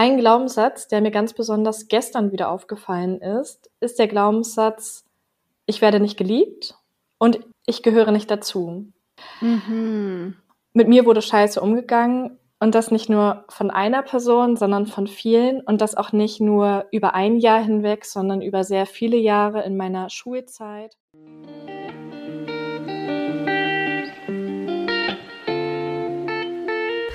Ein Glaubenssatz, der mir ganz besonders gestern wieder aufgefallen ist, ist der Glaubenssatz, ich werde nicht geliebt und ich gehöre nicht dazu. Mhm. Mit mir wurde scheiße umgegangen und das nicht nur von einer Person, sondern von vielen und das auch nicht nur über ein Jahr hinweg, sondern über sehr viele Jahre in meiner Schulzeit.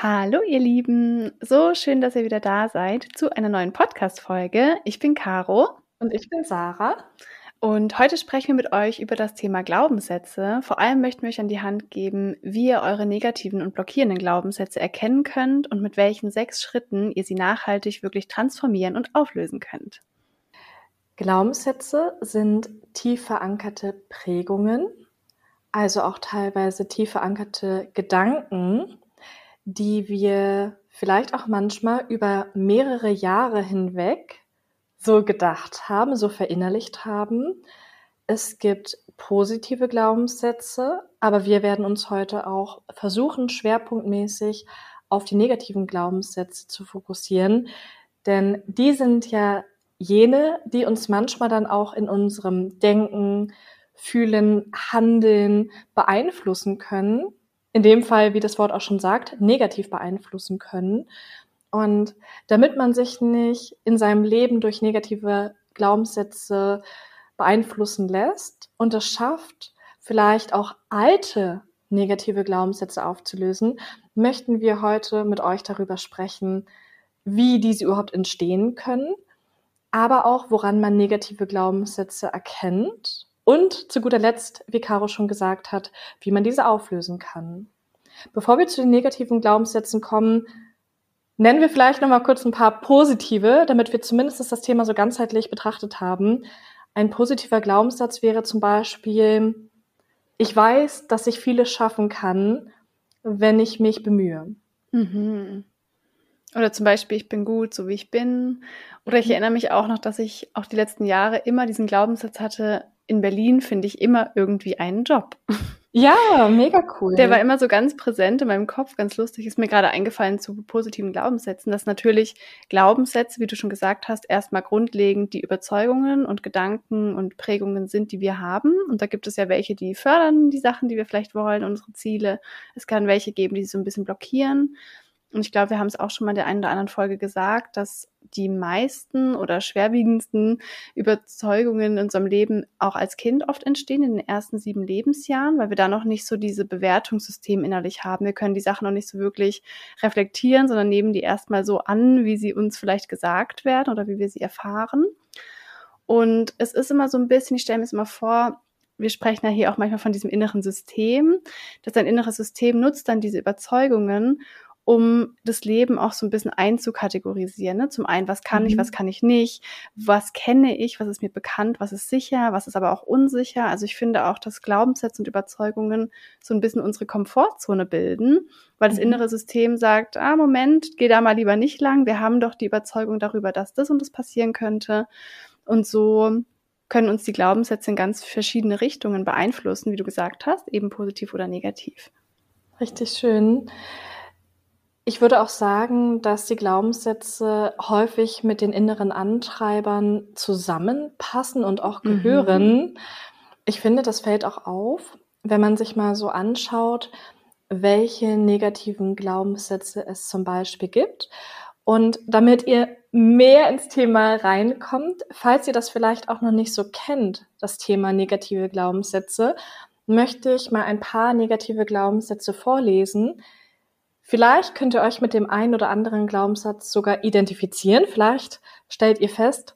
Hallo ihr Lieben, so schön, dass ihr wieder da seid zu einer neuen Podcast-Folge. Ich bin Caro und ich bin Sarah. Und heute sprechen wir mit euch über das Thema Glaubenssätze. Vor allem möchten wir euch an die Hand geben, wie ihr eure negativen und blockierenden Glaubenssätze erkennen könnt und mit welchen sechs Schritten ihr sie nachhaltig wirklich transformieren und auflösen könnt. Glaubenssätze sind tief verankerte Prägungen, also auch teilweise tief verankerte Gedanken, die wir vielleicht auch manchmal über mehrere Jahre hinweg so gedacht haben, so verinnerlicht haben. Es gibt positive Glaubenssätze, aber wir werden uns heute auch versuchen, schwerpunktmäßig auf die negativen Glaubenssätze zu fokussieren, denn die sind ja jene, die uns manchmal dann auch in unserem Denken, Fühlen, Handeln beeinflussen können in dem Fall, wie das Wort auch schon sagt, negativ beeinflussen können. Und damit man sich nicht in seinem Leben durch negative Glaubenssätze beeinflussen lässt und es schafft, vielleicht auch alte negative Glaubenssätze aufzulösen, möchten wir heute mit euch darüber sprechen, wie diese überhaupt entstehen können, aber auch woran man negative Glaubenssätze erkennt und zu guter Letzt, wie Caro schon gesagt hat, wie man diese auflösen kann. Bevor wir zu den negativen Glaubenssätzen kommen, nennen wir vielleicht noch mal kurz ein paar positive, damit wir zumindest das Thema so ganzheitlich betrachtet haben. Ein positiver Glaubenssatz wäre zum Beispiel, ich weiß, dass ich vieles schaffen kann, wenn ich mich bemühe. Mhm. Oder zum Beispiel, ich bin gut, so wie ich bin. Oder ich mhm. erinnere mich auch noch, dass ich auch die letzten Jahre immer diesen Glaubenssatz hatte, in Berlin finde ich immer irgendwie einen Job. Ja, mega cool. Der war immer so ganz präsent in meinem Kopf, ganz lustig. Ist mir gerade eingefallen zu positiven Glaubenssätzen, dass natürlich Glaubenssätze, wie du schon gesagt hast, erstmal grundlegend die Überzeugungen und Gedanken und Prägungen sind, die wir haben. Und da gibt es ja welche, die fördern die Sachen, die wir vielleicht wollen, unsere Ziele. Es kann welche geben, die so ein bisschen blockieren. Und ich glaube, wir haben es auch schon mal in der einen oder anderen Folge gesagt, dass die meisten oder schwerwiegendsten Überzeugungen in unserem Leben auch als Kind oft entstehen, in den ersten sieben Lebensjahren, weil wir da noch nicht so diese Bewertungssystem innerlich haben. Wir können die Sachen noch nicht so wirklich reflektieren, sondern nehmen die erstmal so an, wie sie uns vielleicht gesagt werden oder wie wir sie erfahren. Und es ist immer so ein bisschen, ich stelle mir es immer vor, wir sprechen ja hier auch manchmal von diesem inneren System, dass dein inneres System nutzt dann diese Überzeugungen um das Leben auch so ein bisschen einzukategorisieren. Ne? Zum einen, was kann mhm. ich, was kann ich nicht, was kenne ich, was ist mir bekannt, was ist sicher, was ist aber auch unsicher. Also ich finde auch, dass Glaubenssätze und Überzeugungen so ein bisschen unsere Komfortzone bilden, weil das mhm. innere System sagt, ah, Moment, geh da mal lieber nicht lang, wir haben doch die Überzeugung darüber, dass das und das passieren könnte. Und so können uns die Glaubenssätze in ganz verschiedene Richtungen beeinflussen, wie du gesagt hast, eben positiv oder negativ. Richtig schön. Ich würde auch sagen, dass die Glaubenssätze häufig mit den inneren Antreibern zusammenpassen und auch mhm. gehören. Mhm. Ich finde, das fällt auch auf, wenn man sich mal so anschaut, welche negativen Glaubenssätze es zum Beispiel gibt. Und damit ihr mehr ins Thema reinkommt, falls ihr das vielleicht auch noch nicht so kennt, das Thema negative Glaubenssätze, möchte ich mal ein paar negative Glaubenssätze vorlesen, Vielleicht könnt ihr euch mit dem einen oder anderen Glaubenssatz sogar identifizieren. Vielleicht stellt ihr fest,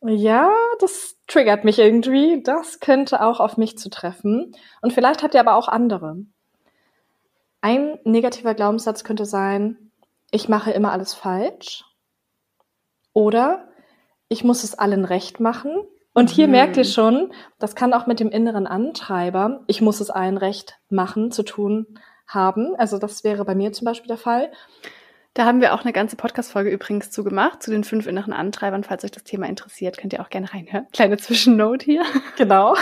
ja, das triggert mich irgendwie. Das könnte auch auf mich zutreffen. Und vielleicht habt ihr aber auch andere. Ein negativer Glaubenssatz könnte sein, ich mache immer alles falsch. Oder ich muss es allen recht machen. Und hier mhm. merkt ihr schon, das kann auch mit dem inneren Antreiber, ich muss es allen recht machen, zu tun haben. Also das wäre bei mir zum Beispiel der Fall. Da haben wir auch eine ganze Podcast-Folge übrigens zu gemacht, zu den fünf inneren Antreibern. Falls euch das Thema interessiert, könnt ihr auch gerne reinhören. Kleine Zwischennote hier. Genau.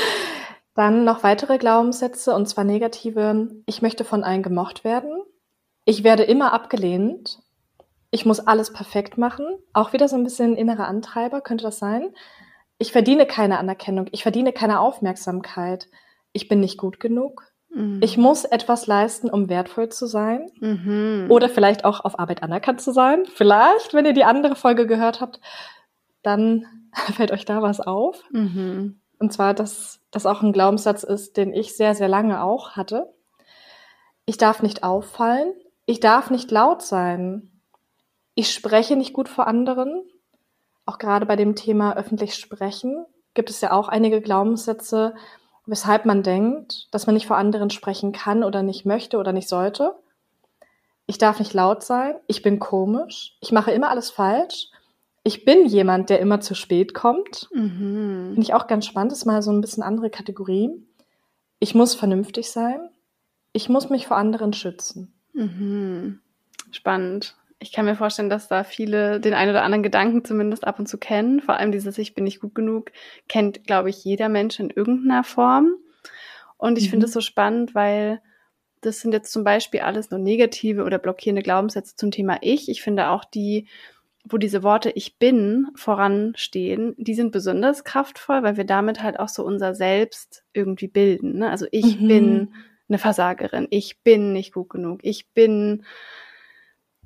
Dann noch weitere Glaubenssätze, und zwar negative. Ich möchte von allen gemocht werden. Ich werde immer abgelehnt. Ich muss alles perfekt machen. Auch wieder so ein bisschen innerer Antreiber, könnte das sein. Ich verdiene keine Anerkennung. Ich verdiene keine Aufmerksamkeit. Ich bin nicht gut genug. Mhm. Ich muss etwas leisten, um wertvoll zu sein. Mhm. Oder vielleicht auch auf Arbeit anerkannt zu sein. Vielleicht, wenn ihr die andere Folge gehört habt, dann fällt euch da was auf. Mhm. Und zwar, dass das auch ein Glaubenssatz ist, den ich sehr, sehr lange auch hatte. Ich darf nicht auffallen. Ich darf nicht laut sein. Ich spreche nicht gut vor anderen. Auch gerade bei dem Thema öffentlich sprechen gibt es ja auch einige Glaubenssätze, weshalb man denkt, dass man nicht vor anderen sprechen kann oder nicht möchte oder nicht sollte. Ich darf nicht laut sein. Ich bin komisch. Ich mache immer alles falsch. Ich bin jemand, der immer zu spät kommt. Mhm. Finde ich auch ganz spannend. Das ist mal so ein bisschen andere Kategorie. Ich muss vernünftig sein. Ich muss mich vor anderen schützen. Mhm. Spannend. Ich kann mir vorstellen, dass da viele den einen oder anderen Gedanken zumindest ab und zu kennen. Vor allem dieses Ich bin nicht gut genug kennt, glaube ich, jeder Mensch in irgendeiner Form. Und ich mhm. finde es so spannend, weil das sind jetzt zum Beispiel alles nur negative oder blockierende Glaubenssätze zum Thema Ich. Ich finde auch die, wo diese Worte Ich bin voranstehen, die sind besonders kraftvoll, weil wir damit halt auch so unser Selbst irgendwie bilden. Ne? Also ich mhm. bin eine Versagerin, ich bin nicht gut genug, ich bin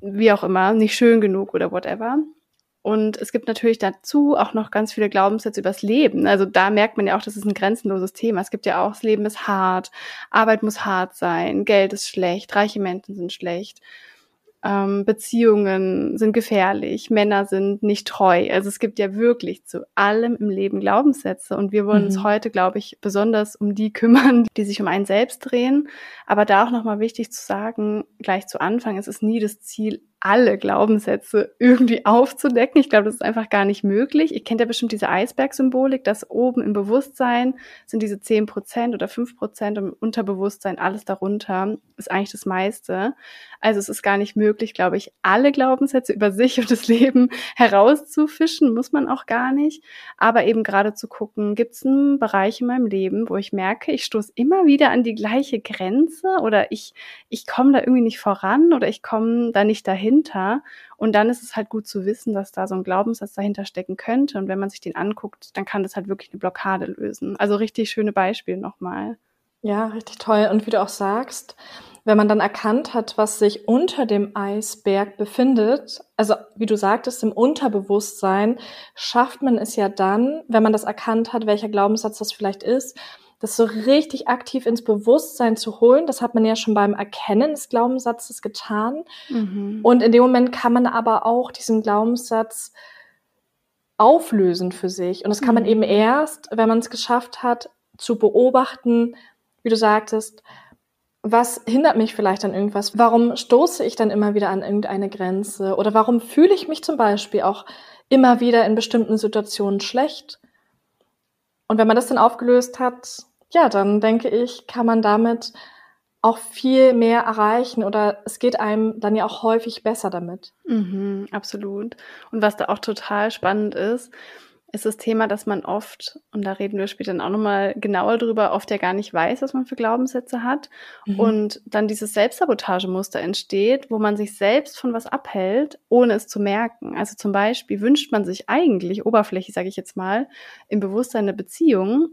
wie auch immer, nicht schön genug oder whatever. Und es gibt natürlich dazu auch noch ganz viele Glaubenssätze übers Leben. Also da merkt man ja auch, das ist ein grenzenloses Thema. Es gibt ja auch, das Leben ist hart, Arbeit muss hart sein, Geld ist schlecht, reiche Menschen sind schlecht ähm, Beziehungen sind gefährlich, Männer sind nicht treu. Also es gibt ja wirklich zu allem im Leben Glaubenssätze und wir wollen mhm. uns heute, glaube ich, besonders um die kümmern, die sich um einen selbst drehen. Aber da auch nochmal wichtig zu sagen, gleich zu Anfang, es ist nie das Ziel, alle Glaubenssätze irgendwie aufzudecken. Ich glaube, das ist einfach gar nicht möglich. Ihr kennt ja bestimmt diese Eisbergsymbolik, dass oben im Bewusstsein sind diese zehn Prozent oder fünf Prozent und im Unterbewusstsein alles darunter ist eigentlich das meiste. Also es ist gar nicht möglich, glaube ich, alle Glaubenssätze über sich und das Leben herauszufischen, muss man auch gar nicht. Aber eben gerade zu gucken, gibt es einen Bereich in meinem Leben, wo ich merke, ich stoße immer wieder an die gleiche Grenze oder ich, ich komme da irgendwie nicht voran oder ich komme da nicht dahin dahinter. Und dann ist es halt gut zu wissen, dass da so ein Glaubenssatz dahinter stecken könnte. Und wenn man sich den anguckt, dann kann das halt wirklich eine Blockade lösen. Also richtig schöne Beispiele nochmal. Ja, richtig toll. Und wie du auch sagst, wenn man dann erkannt hat, was sich unter dem Eisberg befindet, also wie du sagtest, im Unterbewusstsein, schafft man es ja dann, wenn man das erkannt hat, welcher Glaubenssatz das vielleicht ist, das so richtig aktiv ins Bewusstsein zu holen. Das hat man ja schon beim Erkennen des Glaubenssatzes getan. Mhm. Und in dem Moment kann man aber auch diesen Glaubenssatz auflösen für sich. Und das kann man mhm. eben erst, wenn man es geschafft hat, zu beobachten, wie du sagtest, was hindert mich vielleicht an irgendwas? Warum stoße ich dann immer wieder an irgendeine Grenze? Oder warum fühle ich mich zum Beispiel auch immer wieder in bestimmten Situationen schlecht? Und wenn man das dann aufgelöst hat, ja, dann denke ich, kann man damit auch viel mehr erreichen oder es geht einem dann ja auch häufig besser damit. Mhm, absolut. Und was da auch total spannend ist, ist das Thema, dass man oft, und da reden wir später dann auch nochmal genauer drüber, oft ja gar nicht weiß, was man für Glaubenssätze hat. Mhm. Und dann dieses Selbstsabotagemuster entsteht, wo man sich selbst von was abhält, ohne es zu merken. Also zum Beispiel wünscht man sich eigentlich, oberflächlich sage ich jetzt mal, im Bewusstsein eine Beziehung,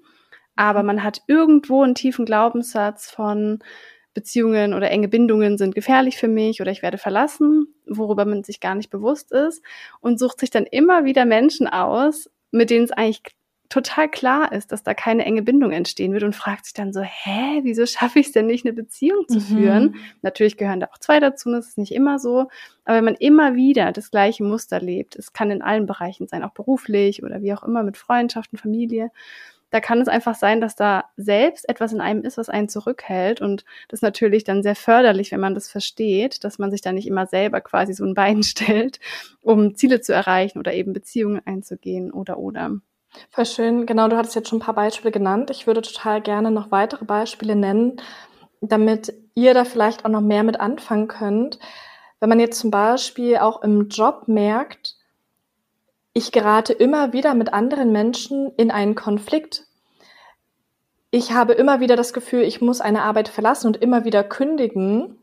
aber man hat irgendwo einen tiefen Glaubenssatz von Beziehungen oder enge Bindungen sind gefährlich für mich oder ich werde verlassen, worüber man sich gar nicht bewusst ist und sucht sich dann immer wieder Menschen aus, mit denen es eigentlich total klar ist, dass da keine enge Bindung entstehen wird und fragt sich dann so, hä, wieso schaffe ich es denn nicht, eine Beziehung zu mhm. führen? Natürlich gehören da auch zwei dazu, das ist nicht immer so. Aber wenn man immer wieder das gleiche Muster lebt, es kann in allen Bereichen sein, auch beruflich oder wie auch immer, mit Freundschaften, Familie, da kann es einfach sein, dass da selbst etwas in einem ist, was einen zurückhält. Und das ist natürlich dann sehr förderlich, wenn man das versteht, dass man sich da nicht immer selber quasi so ein Bein stellt, um Ziele zu erreichen oder eben Beziehungen einzugehen oder oder. Voll schön. Genau, du hattest jetzt schon ein paar Beispiele genannt. Ich würde total gerne noch weitere Beispiele nennen, damit ihr da vielleicht auch noch mehr mit anfangen könnt. Wenn man jetzt zum Beispiel auch im Job merkt, ich gerate immer wieder mit anderen Menschen in einen Konflikt. Ich habe immer wieder das Gefühl, ich muss eine Arbeit verlassen und immer wieder kündigen,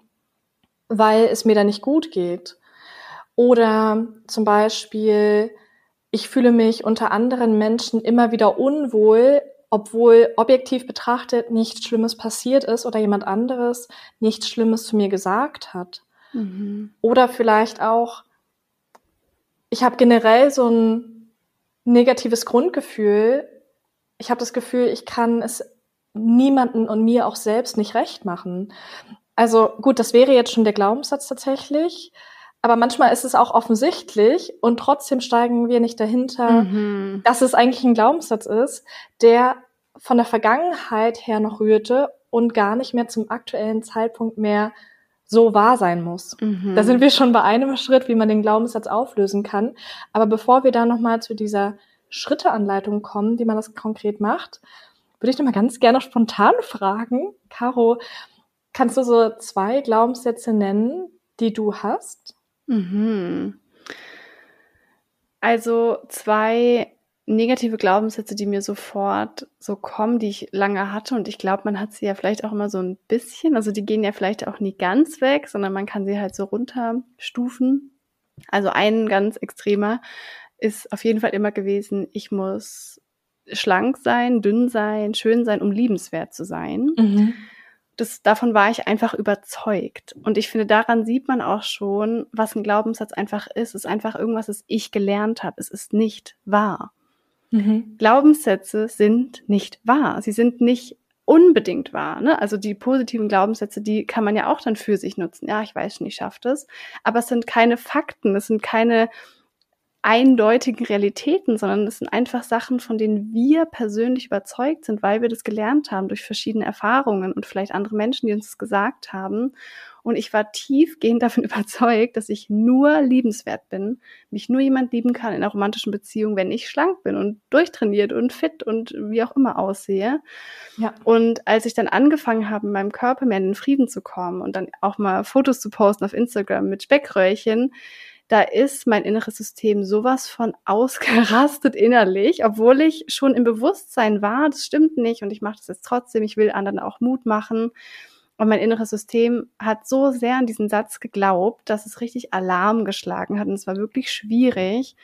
weil es mir da nicht gut geht. Oder zum Beispiel, ich fühle mich unter anderen Menschen immer wieder unwohl, obwohl objektiv betrachtet nichts Schlimmes passiert ist oder jemand anderes nichts Schlimmes zu mir gesagt hat. Mhm. Oder vielleicht auch, ich habe generell so ein negatives Grundgefühl. Ich habe das Gefühl, ich kann es niemanden und mir auch selbst nicht recht machen. Also gut, das wäre jetzt schon der Glaubenssatz tatsächlich. Aber manchmal ist es auch offensichtlich und trotzdem steigen wir nicht dahinter, mhm. dass es eigentlich ein Glaubenssatz ist, der von der Vergangenheit her noch rührte und gar nicht mehr zum aktuellen Zeitpunkt mehr so wahr sein muss. Mhm. Da sind wir schon bei einem Schritt, wie man den Glaubenssatz auflösen kann. Aber bevor wir da nochmal zu dieser Schritteanleitung kommen, wie man das konkret macht, würde ich nochmal ganz gerne spontan fragen, Caro, kannst du so zwei Glaubenssätze nennen, die du hast? Mhm. Also zwei negative Glaubenssätze, die mir sofort so kommen, die ich lange hatte. Und ich glaube, man hat sie ja vielleicht auch immer so ein bisschen. Also die gehen ja vielleicht auch nie ganz weg, sondern man kann sie halt so runterstufen. Also ein ganz extremer ist auf jeden Fall immer gewesen, ich muss schlank sein, dünn sein, schön sein, um liebenswert zu sein. Mhm das, davon war ich einfach überzeugt. Und ich finde, daran sieht man auch schon, was ein Glaubenssatz einfach ist. Es ist einfach irgendwas, das ich gelernt habe. Es ist nicht wahr. Mhm. Glaubenssätze sind nicht wahr. Sie sind nicht unbedingt wahr. Ne? Also die positiven Glaubenssätze, die kann man ja auch dann für sich nutzen. Ja, ich weiß schon, ich schaffe das. Aber es sind keine Fakten, es sind keine eindeutigen Realitäten, sondern es sind einfach Sachen, von denen wir persönlich überzeugt sind, weil wir das gelernt haben durch verschiedene Erfahrungen und vielleicht andere Menschen, die uns das gesagt haben. Und ich war tiefgehend davon überzeugt, dass ich nur liebenswert bin, mich nur jemand lieben kann in einer romantischen Beziehung, wenn ich schlank bin und durchtrainiert und fit und wie auch immer aussehe. Ja. Und als ich dann angefangen habe, in meinem Körper mehr in den Frieden zu kommen und dann auch mal Fotos zu posten auf Instagram mit Speckröllchen, da ist mein inneres System sowas von ausgerastet innerlich, obwohl ich schon im Bewusstsein war, das stimmt nicht und ich mache das jetzt trotzdem, ich will anderen auch Mut machen. Und mein inneres System hat so sehr an diesen Satz geglaubt, dass es richtig Alarm geschlagen hat. Und es war wirklich schwierig,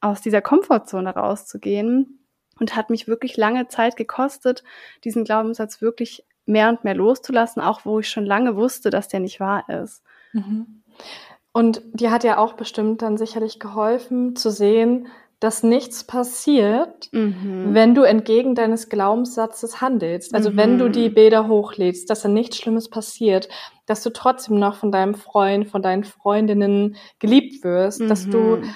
aus dieser Komfortzone rauszugehen und hat mich wirklich lange Zeit gekostet, diesen Glaubenssatz wirklich mehr und mehr loszulassen, auch wo ich schon lange wusste, dass der nicht wahr ist. Mhm. Und die hat ja auch bestimmt dann sicherlich geholfen zu sehen, dass nichts passiert, mhm. wenn du entgegen deines Glaubenssatzes handelst. Also mhm. wenn du die Bilder hochlädst, dass da nichts Schlimmes passiert, dass du trotzdem noch von deinem Freund, von deinen Freundinnen geliebt wirst, mhm. dass du mhm.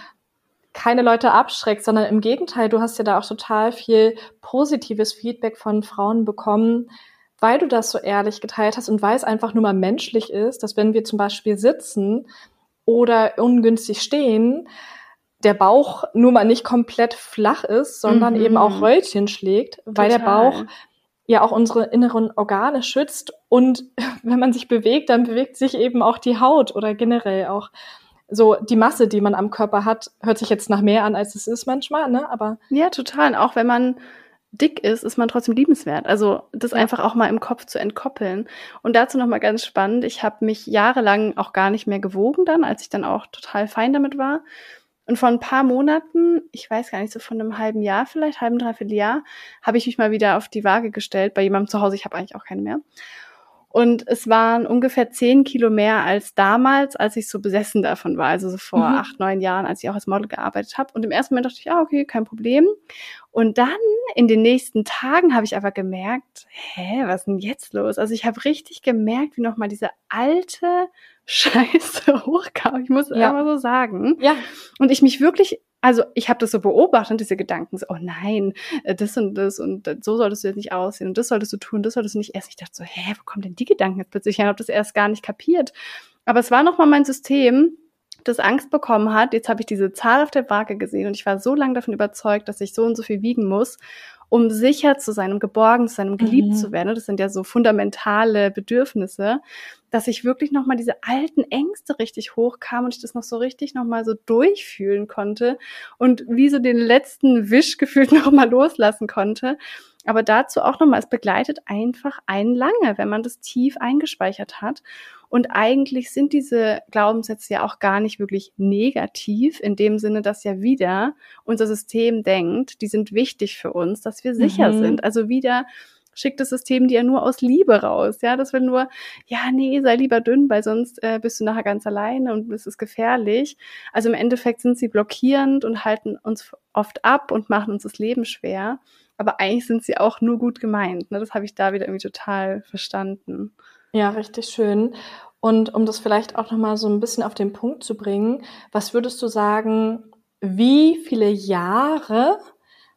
keine Leute abschreckst, sondern im Gegenteil, du hast ja da auch total viel positives Feedback von Frauen bekommen, weil du das so ehrlich geteilt hast und weil es einfach nur mal menschlich ist, dass wenn wir zum Beispiel sitzen, oder ungünstig stehen, der Bauch nur mal nicht komplett flach ist, sondern mhm. eben auch Röllchen schlägt, weil Total. der Bauch ja auch unsere inneren Organe schützt und wenn man sich bewegt, dann bewegt sich eben auch die Haut oder generell auch so die Masse, die man am Körper hat, hört sich jetzt nach mehr an, als es ist manchmal, ne? Aber ja, total. Auch wenn man dick ist, ist man trotzdem liebenswert. Also das ja. einfach auch mal im Kopf zu entkoppeln. Und dazu noch mal ganz spannend, ich habe mich jahrelang auch gar nicht mehr gewogen dann, als ich dann auch total fein damit war. Und vor ein paar Monaten, ich weiß gar nicht, so von einem halben Jahr vielleicht, halben, dreiviertel Jahr, habe ich mich mal wieder auf die Waage gestellt bei jemandem zu Hause. Ich habe eigentlich auch keine mehr. Und es waren ungefähr zehn Kilo mehr als damals, als ich so besessen davon war, also so vor mhm. acht, neun Jahren, als ich auch als Model gearbeitet habe. Und im ersten Moment dachte ich, ja, okay, kein Problem. Und dann in den nächsten Tagen habe ich aber gemerkt, hä, was ist denn jetzt los? Also ich habe richtig gemerkt, wie nochmal diese alte Scheiße hochkam. Ich muss ja. immer so sagen. Ja. Und ich mich wirklich Also ich habe das so beobachtet, diese Gedanken, so, oh nein, äh, das und das und so solltest du jetzt nicht aussehen und das solltest du tun, das solltest du nicht essen. Ich dachte so, hä, wo kommen denn die Gedanken jetzt plötzlich her? Ich habe das erst gar nicht kapiert. Aber es war nochmal mein System, das Angst bekommen hat. Jetzt habe ich diese Zahl auf der Waage gesehen und ich war so lange davon überzeugt, dass ich so und so viel wiegen muss um sicher zu sein, um geborgen zu sein, um geliebt mhm. zu werden. Das sind ja so fundamentale Bedürfnisse, dass ich wirklich nochmal diese alten Ängste richtig hochkam und ich das noch so richtig nochmal so durchfühlen konnte und wie so den letzten Wisch gefühlt nochmal loslassen konnte. Aber dazu auch nochmal, es begleitet einfach einen lange, wenn man das tief eingespeichert hat. Und eigentlich sind diese Glaubenssätze ja auch gar nicht wirklich negativ, in dem Sinne, dass ja wieder unser System denkt, die sind wichtig für uns, dass wir sicher mhm. sind. Also wieder schickt das System dir ja nur aus Liebe raus. Ja, das will nur, ja, nee, sei lieber dünn, weil sonst äh, bist du nachher ganz alleine und es ist gefährlich. Also im Endeffekt sind sie blockierend und halten uns oft ab und machen uns das Leben schwer. Aber eigentlich sind sie auch nur gut gemeint. Ne? Das habe ich da wieder irgendwie total verstanden. Ja, richtig schön. Und um das vielleicht auch nochmal so ein bisschen auf den Punkt zu bringen, was würdest du sagen, wie viele Jahre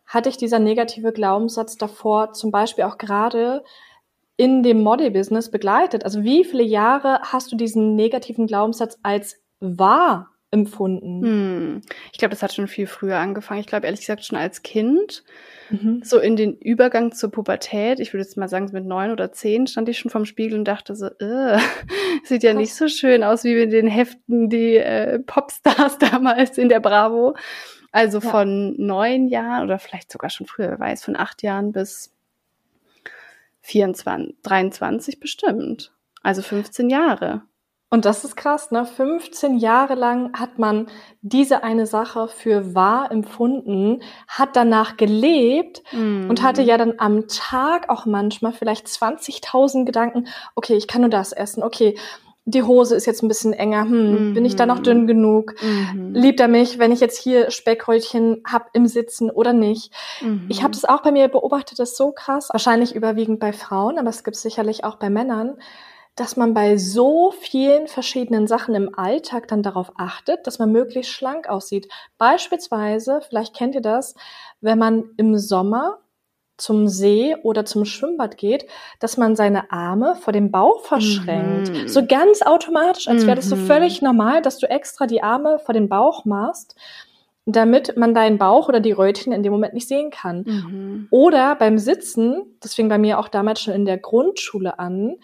hatte ich dieser negative Glaubenssatz davor, zum Beispiel auch gerade in dem Model-Business begleitet? Also wie viele Jahre hast du diesen negativen Glaubenssatz als wahr empfunden? Hm. Ich glaube, das hat schon viel früher angefangen. Ich glaube, ehrlich gesagt, schon als Kind. Mhm. So in den Übergang zur Pubertät, ich würde jetzt mal sagen, mit neun oder zehn stand ich schon vorm Spiegel und dachte so, äh, sieht ja nicht so schön aus wie in den Heften die äh, Popstars damals in der Bravo. Also ja. von neun Jahren oder vielleicht sogar schon früher, wer weiß, von acht Jahren bis 24, 23 bestimmt. Also 15 Jahre. Und das ist krass, ne? 15 Jahre lang hat man diese eine Sache für wahr empfunden, hat danach gelebt mm. und hatte ja dann am Tag auch manchmal vielleicht 20.000 Gedanken, okay, ich kann nur das essen, okay, die Hose ist jetzt ein bisschen enger, hm, mm bin ich da noch dünn mhm. genug? Mm Liebt er mich, wenn ich jetzt hier Speckröllchen hab im Sitzen oder nicht? Ich habe das auch bei mir beobachtet, das ist so krass, wahrscheinlich überwiegend bei Frauen, aber es gibt sicherlich auch bei Männern dass man bei so vielen verschiedenen Sachen im Alltag dann darauf achtet, dass man möglichst schlank aussieht. Beispielsweise, vielleicht kennt ihr das, wenn man im Sommer zum See oder zum Schwimmbad geht, dass man seine Arme vor dem Bauch verschränkt. Mhm. So ganz automatisch, als wäre das so mhm. völlig normal, dass du extra die Arme vor den Bauch machst, damit man deinen Bauch oder die Rötchen in dem Moment nicht sehen kann. Mhm. Oder beim Sitzen, das fing bei mir auch damals schon in der Grundschule an,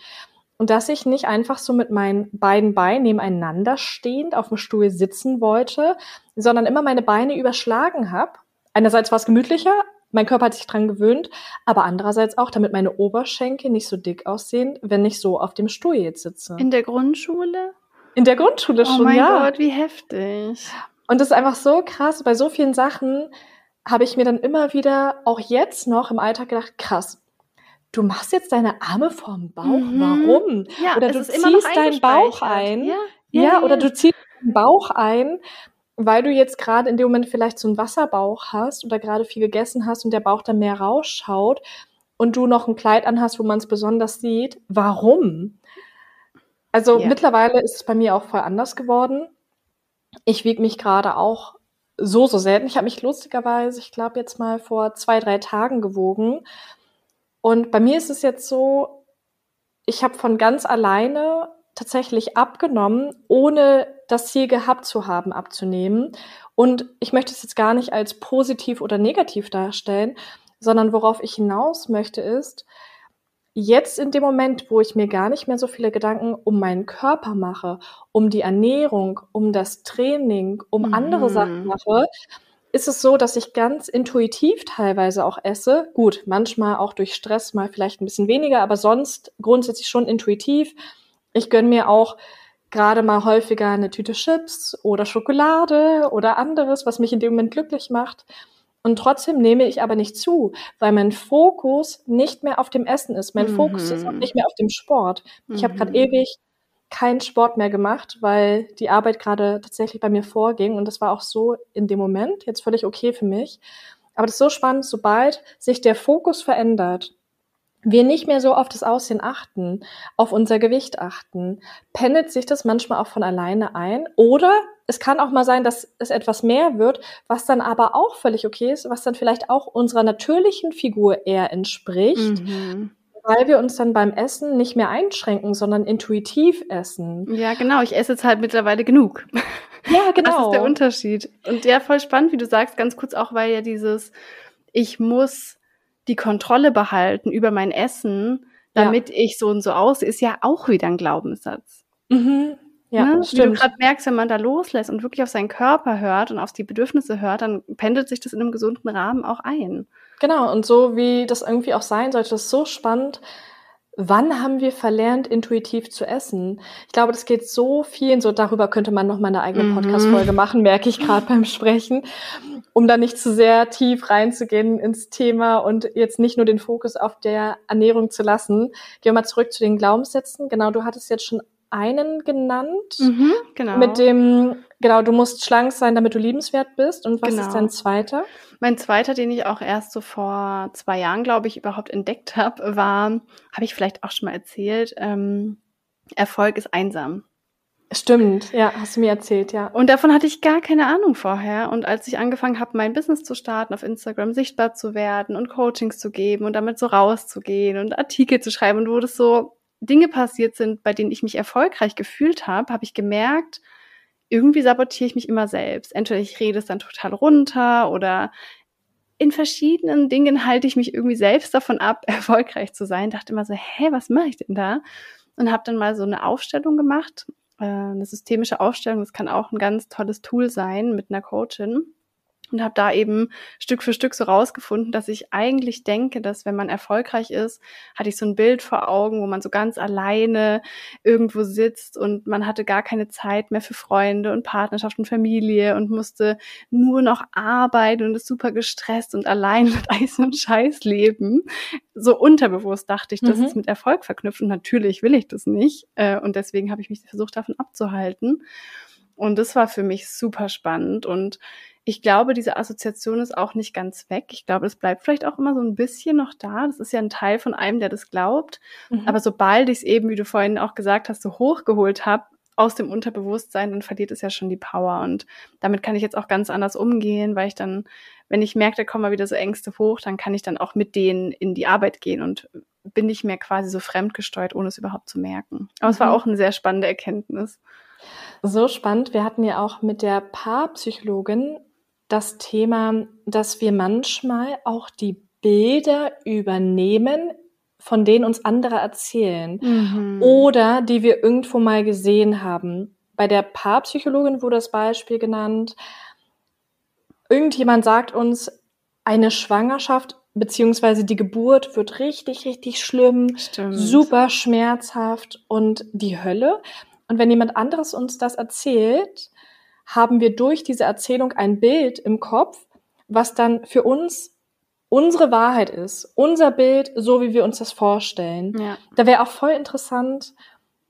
und dass ich nicht einfach so mit meinen beiden Beinen nebeneinander stehend auf dem Stuhl sitzen wollte, sondern immer meine Beine überschlagen habe. Einerseits war es gemütlicher, mein Körper hat sich dran gewöhnt, aber andererseits auch, damit meine Oberschenkel nicht so dick aussehen, wenn ich so auf dem Stuhl jetzt sitze. In der Grundschule? In der Grundschule oh schon, ja. Oh mein Gott, wie heftig. Und das ist einfach so krass. Bei so vielen Sachen habe ich mir dann immer wieder, auch jetzt noch im Alltag gedacht, krass, du machst jetzt deine Arme vorm Bauch, mhm. warum? Ja, oder du ziehst deinen Bauch ein. Ja, ja, ja, oder du ziehst deinen Bauch ein, weil du jetzt gerade in dem Moment vielleicht so einen Wasserbauch hast oder gerade viel gegessen hast und der Bauch dann mehr rausschaut und du noch ein Kleid anhast, wo man es besonders sieht. Warum? Also mittlerweile ist es bei mir auch voll anders geworden. Ich wiege mich gerade auch so, so selten. Ich habe mich lustigerweise, ich glaube, jetzt mal vor zwei, drei Tagen gewogen und bei mir ist es jetzt so, ich habe von ganz alleine tatsächlich abgenommen, ohne das Ziel gehabt zu haben, abzunehmen. Und ich möchte es jetzt gar nicht als positiv oder negativ darstellen, sondern worauf ich hinaus möchte ist, jetzt in dem Moment, wo ich mir gar nicht mehr so viele Gedanken um meinen Körper mache, um die Ernährung, um das Training, um mhm. andere Sachen mache, ist es so, dass ich ganz intuitiv teilweise auch esse. Gut, manchmal auch durch Stress mal vielleicht ein bisschen weniger, aber sonst grundsätzlich schon intuitiv. Ich gönne mir auch gerade mal häufiger eine Tüte Chips oder Schokolade oder anderes, was mich in dem Moment glücklich macht. Und trotzdem nehme ich aber nicht zu, weil mein Fokus nicht mehr auf dem Essen ist. Mein mhm. Fokus ist auch mhm. nicht mehr auf dem Sport. Ich mhm. habe gerade ewig keinen Sport mehr gemacht, weil die Arbeit gerade tatsächlich bei mir vorging und das war auch so in dem Moment jetzt völlig okay für mich. Aber das ist so spannend, sobald sich der Fokus verändert, wir nicht mehr so auf das Aussehen achten, auf unser Gewicht achten, pendelt sich das manchmal auch von alleine ein. Oder es kann auch mal sein, dass es etwas mehr wird, was dann aber auch völlig okay ist, was dann vielleicht auch unserer natürlichen Figur eher entspricht. Mhm. Weil wir uns dann beim Essen nicht mehr einschränken, sondern intuitiv essen. Ja, genau. Ich esse jetzt halt mittlerweile genug. Ja, genau. Das ist der Unterschied. Und ja, voll spannend, wie du sagst, ganz kurz auch, weil ja dieses, ich muss die Kontrolle behalten über mein Essen, damit ja. ich so und so aussehe, ist ja auch wieder ein Glaubenssatz. Mhm. Ja, ne? stimmt. Wie du gerade merkst, wenn man da loslässt und wirklich auf seinen Körper hört und auf die Bedürfnisse hört, dann pendelt sich das in einem gesunden Rahmen auch ein. Genau, und so wie das irgendwie auch sein sollte, das ist so spannend. Wann haben wir verlernt, intuitiv zu essen? Ich glaube, das geht so vielen, so darüber könnte man noch mal eine eigene mhm. Podcast-Folge machen, merke ich gerade beim Sprechen, um da nicht zu sehr tief reinzugehen ins Thema und jetzt nicht nur den Fokus auf der Ernährung zu lassen. Gehen wir mal zurück zu den Glaubenssätzen. Genau, du hattest jetzt schon einen genannt. Mhm, genau. Mit dem, genau, du musst schlank sein, damit du liebenswert bist. Und was genau. ist dein zweiter? Mein zweiter, den ich auch erst so vor zwei Jahren, glaube ich, überhaupt entdeckt habe, war, habe ich vielleicht auch schon mal erzählt, ähm, Erfolg ist einsam. Stimmt, ja, hast du mir erzählt, ja. Und davon hatte ich gar keine Ahnung vorher. Und als ich angefangen habe, mein Business zu starten, auf Instagram sichtbar zu werden und Coachings zu geben und damit so rauszugehen und Artikel zu schreiben und wo das so Dinge passiert sind, bei denen ich mich erfolgreich gefühlt habe, habe ich gemerkt, irgendwie sabotiere ich mich immer selbst. Entweder ich rede es dann total runter oder in verschiedenen Dingen halte ich mich irgendwie selbst davon ab, erfolgreich zu sein. Dachte immer so, hä, was mache ich denn da? Und habe dann mal so eine Aufstellung gemacht, äh, eine systemische Aufstellung. Das kann auch ein ganz tolles Tool sein mit einer Coachin und habe da eben Stück für Stück so rausgefunden, dass ich eigentlich denke, dass wenn man erfolgreich ist, hatte ich so ein Bild vor Augen, wo man so ganz alleine irgendwo sitzt und man hatte gar keine Zeit mehr für Freunde und Partnerschaft und Familie und musste nur noch arbeiten und ist super gestresst und allein mit Eis und Scheiß leben. So unterbewusst dachte ich, das mhm. ist mit Erfolg verknüpft und natürlich will ich das nicht äh, und deswegen habe ich mich versucht davon abzuhalten. Und das war für mich super spannend und ich glaube, diese Assoziation ist auch nicht ganz weg. Ich glaube, es bleibt vielleicht auch immer so ein bisschen noch da. Das ist ja ein Teil von einem, der das glaubt. Mhm. Aber sobald ich es eben, wie du vorhin auch gesagt hast, so hochgeholt habe aus dem Unterbewusstsein, dann verliert es ja schon die Power. Und damit kann ich jetzt auch ganz anders umgehen, weil ich dann, wenn ich merke, da kommen mal wieder so Ängste hoch, dann kann ich dann auch mit denen in die Arbeit gehen und bin nicht mehr quasi so fremdgesteuert, ohne es überhaupt zu merken. Aber mhm. es war mhm. auch eine sehr spannende Erkenntnis. So spannend. Wir hatten ja auch mit der Paarpsychologin das Thema, dass wir manchmal auch die Bilder übernehmen, von denen uns andere erzählen mhm. oder die wir irgendwo mal gesehen haben. Bei der Paarpsychologin wurde das Beispiel genannt. Irgendjemand sagt uns, eine Schwangerschaft beziehungsweise die Geburt wird richtig, richtig schlimm, Stimmt. super schmerzhaft und die Hölle. Und wenn jemand anderes uns das erzählt, haben wir durch diese Erzählung ein Bild im Kopf, was dann für uns unsere Wahrheit ist, unser Bild, so wie wir uns das vorstellen. Ja. Da wäre auch voll interessant,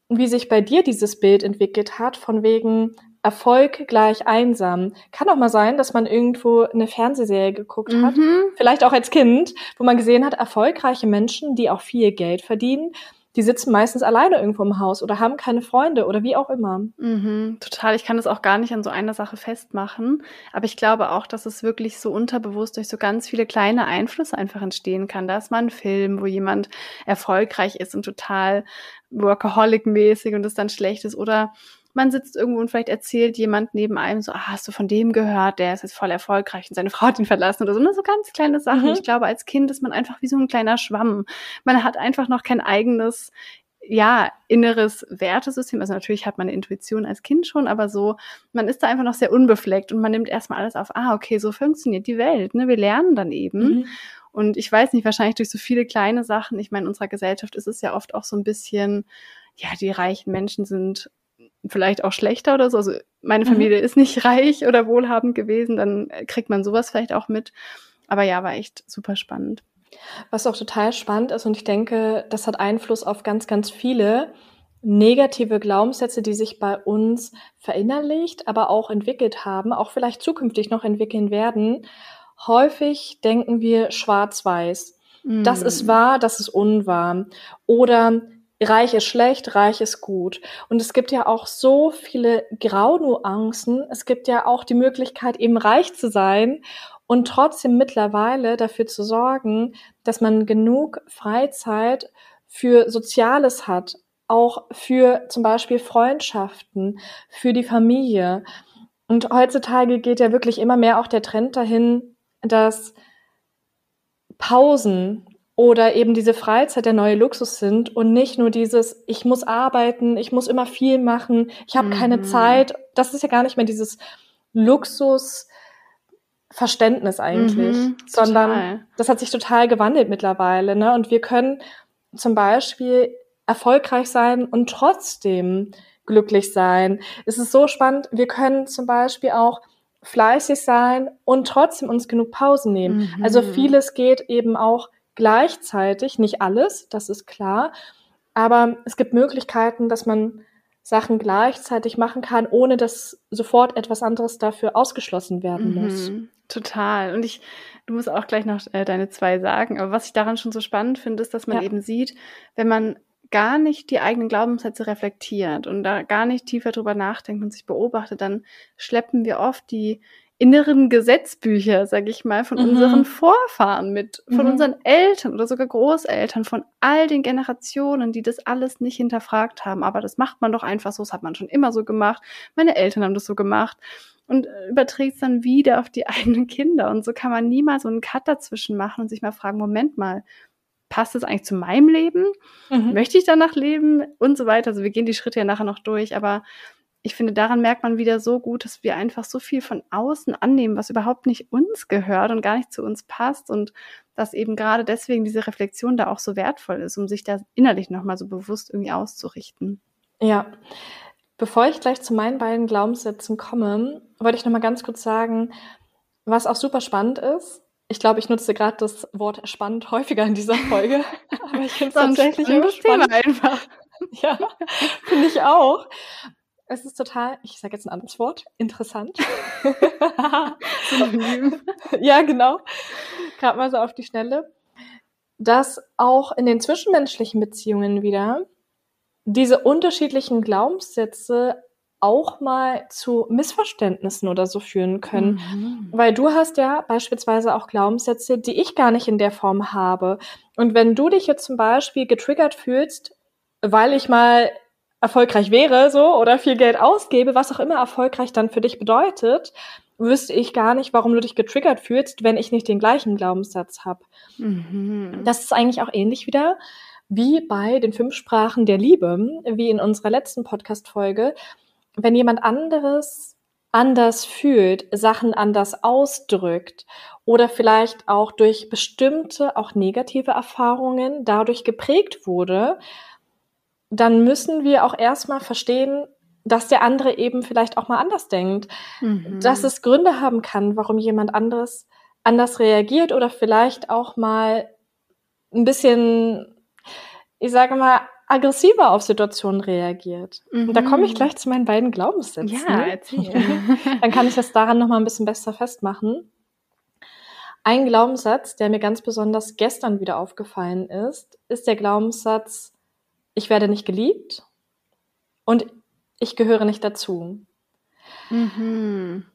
wie sich bei dir dieses Bild entwickelt hat, von wegen Erfolg gleich einsam. Kann auch mal sein, dass man irgendwo eine Fernsehserie geguckt mhm. hat, vielleicht auch als Kind, wo man gesehen hat, erfolgreiche Menschen, die auch viel Geld verdienen, die sitzen meistens alleine irgendwo im Haus oder haben keine Freunde oder wie auch immer. Mhm, total. Ich kann das auch gar nicht an so einer Sache festmachen. Aber ich glaube auch, dass es wirklich so unterbewusst durch so ganz viele kleine Einflüsse einfach entstehen kann. Da ist mal ein Film, wo jemand erfolgreich ist und total workaholic-mäßig und es dann schlecht ist. Oder man sitzt irgendwo und vielleicht erzählt jemand neben einem so, ah, hast du von dem gehört, der ist jetzt voll erfolgreich und seine Frau hat ihn verlassen oder so. Nur so ganz kleine Sachen. Mhm. Ich glaube, als Kind ist man einfach wie so ein kleiner Schwamm. Man hat einfach noch kein eigenes ja, inneres Wertesystem. Also natürlich hat man eine Intuition als Kind schon, aber so, man ist da einfach noch sehr unbefleckt und man nimmt erstmal alles auf, ah, okay, so funktioniert die Welt. Ne? Wir lernen dann eben. Mhm. Und ich weiß nicht, wahrscheinlich durch so viele kleine Sachen, ich meine, in unserer Gesellschaft ist es ja oft auch so ein bisschen, ja, die reichen Menschen sind vielleicht auch schlechter oder so. Also meine mhm. Familie mhm. ist nicht reich oder wohlhabend gewesen, dann kriegt man sowas vielleicht auch mit. Aber ja, war echt super spannend. Was auch total spannend ist und ich denke, das hat Einfluss auf ganz, ganz viele negative Glaubenssätze, die sich bei uns verinnerlicht, aber auch entwickelt haben, auch vielleicht zukünftig noch entwickeln werden. Häufig denken wir schwarz-weiß. Mm. Das ist wahr, das ist unwahr. Oder reich ist schlecht, reich ist gut. Und es gibt ja auch so viele Graunuancen. Es gibt ja auch die Möglichkeit, eben reich zu sein und trotzdem mittlerweile dafür zu sorgen, dass man genug Freizeit für Soziales hat, auch für zum Beispiel Freundschaften, für die Familie. Und heutzutage geht ja wirklich immer mehr auch der Trend dahin, dass Pausen oder eben diese Freizeit der neue Luxus sind und nicht nur dieses, ich muss arbeiten, ich muss immer viel machen, ich habe mhm. keine Zeit. Das ist ja gar nicht mehr dieses Luxusverständnis eigentlich, mhm, sondern das hat sich total gewandelt mittlerweile. Ne? Und wir können zum Beispiel erfolgreich sein und trotzdem glücklich sein. Es ist so spannend. Wir können zum Beispiel auch fleißig sein und trotzdem uns genug Pausen nehmen. Mhm. Also vieles geht eben auch gleichzeitig, nicht alles, das ist klar. Aber es gibt Möglichkeiten, dass man Sachen gleichzeitig machen kann, ohne dass sofort etwas anderes dafür ausgeschlossen werden mhm. muss. Total. Und ich, du musst auch gleich noch äh, deine zwei sagen. Aber was ich daran schon so spannend finde, ist, dass man ja. eben sieht, wenn man gar nicht die eigenen Glaubenssätze reflektiert und da gar nicht tiefer drüber nachdenkt und sich beobachtet, dann schleppen wir oft die inneren Gesetzbücher, sag ich mal, von mhm. unseren Vorfahren mit, von mhm. unseren Eltern oder sogar Großeltern, von all den Generationen, die das alles nicht hinterfragt haben. Aber das macht man doch einfach so, das hat man schon immer so gemacht. Meine Eltern haben das so gemacht und überträgt es dann wieder auf die eigenen Kinder. Und so kann man niemals so einen Cut dazwischen machen und sich mal fragen, Moment mal, passt das eigentlich zu meinem Leben? Mhm. Möchte ich danach leben? Und so weiter. Also wir gehen die Schritte ja nachher noch durch, aber ich finde, daran merkt man wieder so gut, dass wir einfach so viel von außen annehmen, was überhaupt nicht uns gehört und gar nicht zu uns passt und dass eben gerade deswegen diese Reflexion da auch so wertvoll ist, um sich da innerlich nochmal so bewusst irgendwie auszurichten. Ja. Bevor ich gleich zu meinen beiden Glaubenssätzen komme, wollte ich nochmal ganz kurz sagen, was auch super spannend ist, ich glaube, ich nutze gerade das Wort spannend häufiger in dieser Folge. Aber ich finde es tatsächlich ein spannend. Thema einfach. ja, finde ich auch. Es ist total, ich sage jetzt ein anderes Wort, interessant. ja, genau. Gerade mal so auf die Schnelle. Dass auch in den zwischenmenschlichen Beziehungen wieder diese unterschiedlichen Glaubenssätze auch mal zu Missverständnissen oder so führen können. Mhm. Weil du hast ja beispielsweise auch Glaubenssätze, die ich gar nicht in der Form habe. Und wenn du dich jetzt zum Beispiel getriggert fühlst, weil ich mal erfolgreich wäre, so, oder viel Geld ausgebe, was auch immer erfolgreich dann für dich bedeutet, wüsste ich gar nicht, warum du dich getriggert fühlst, wenn ich nicht den gleichen Glaubenssatz habe. Mhm. Das ist eigentlich auch ähnlich wieder wie bei den fünf Sprachen der Liebe, wie in unserer letzten Podcast-Folge wenn jemand anderes anders fühlt, Sachen anders ausdrückt oder vielleicht auch durch bestimmte, auch negative Erfahrungen dadurch geprägt wurde, dann müssen wir auch erstmal verstehen, dass der andere eben vielleicht auch mal anders denkt, mhm. dass es Gründe haben kann, warum jemand anderes anders reagiert oder vielleicht auch mal ein bisschen, ich sage mal, aggressiver auf Situationen reagiert. Mhm. Und da komme ich mhm. gleich zu meinen beiden Glaubenssätzen. Ja, erzähl. Dann kann ich das daran noch mal ein bisschen besser festmachen. Ein Glaubenssatz, der mir ganz besonders gestern wieder aufgefallen ist, ist der Glaubenssatz, ich werde nicht geliebt und ich gehöre nicht dazu. Mhm.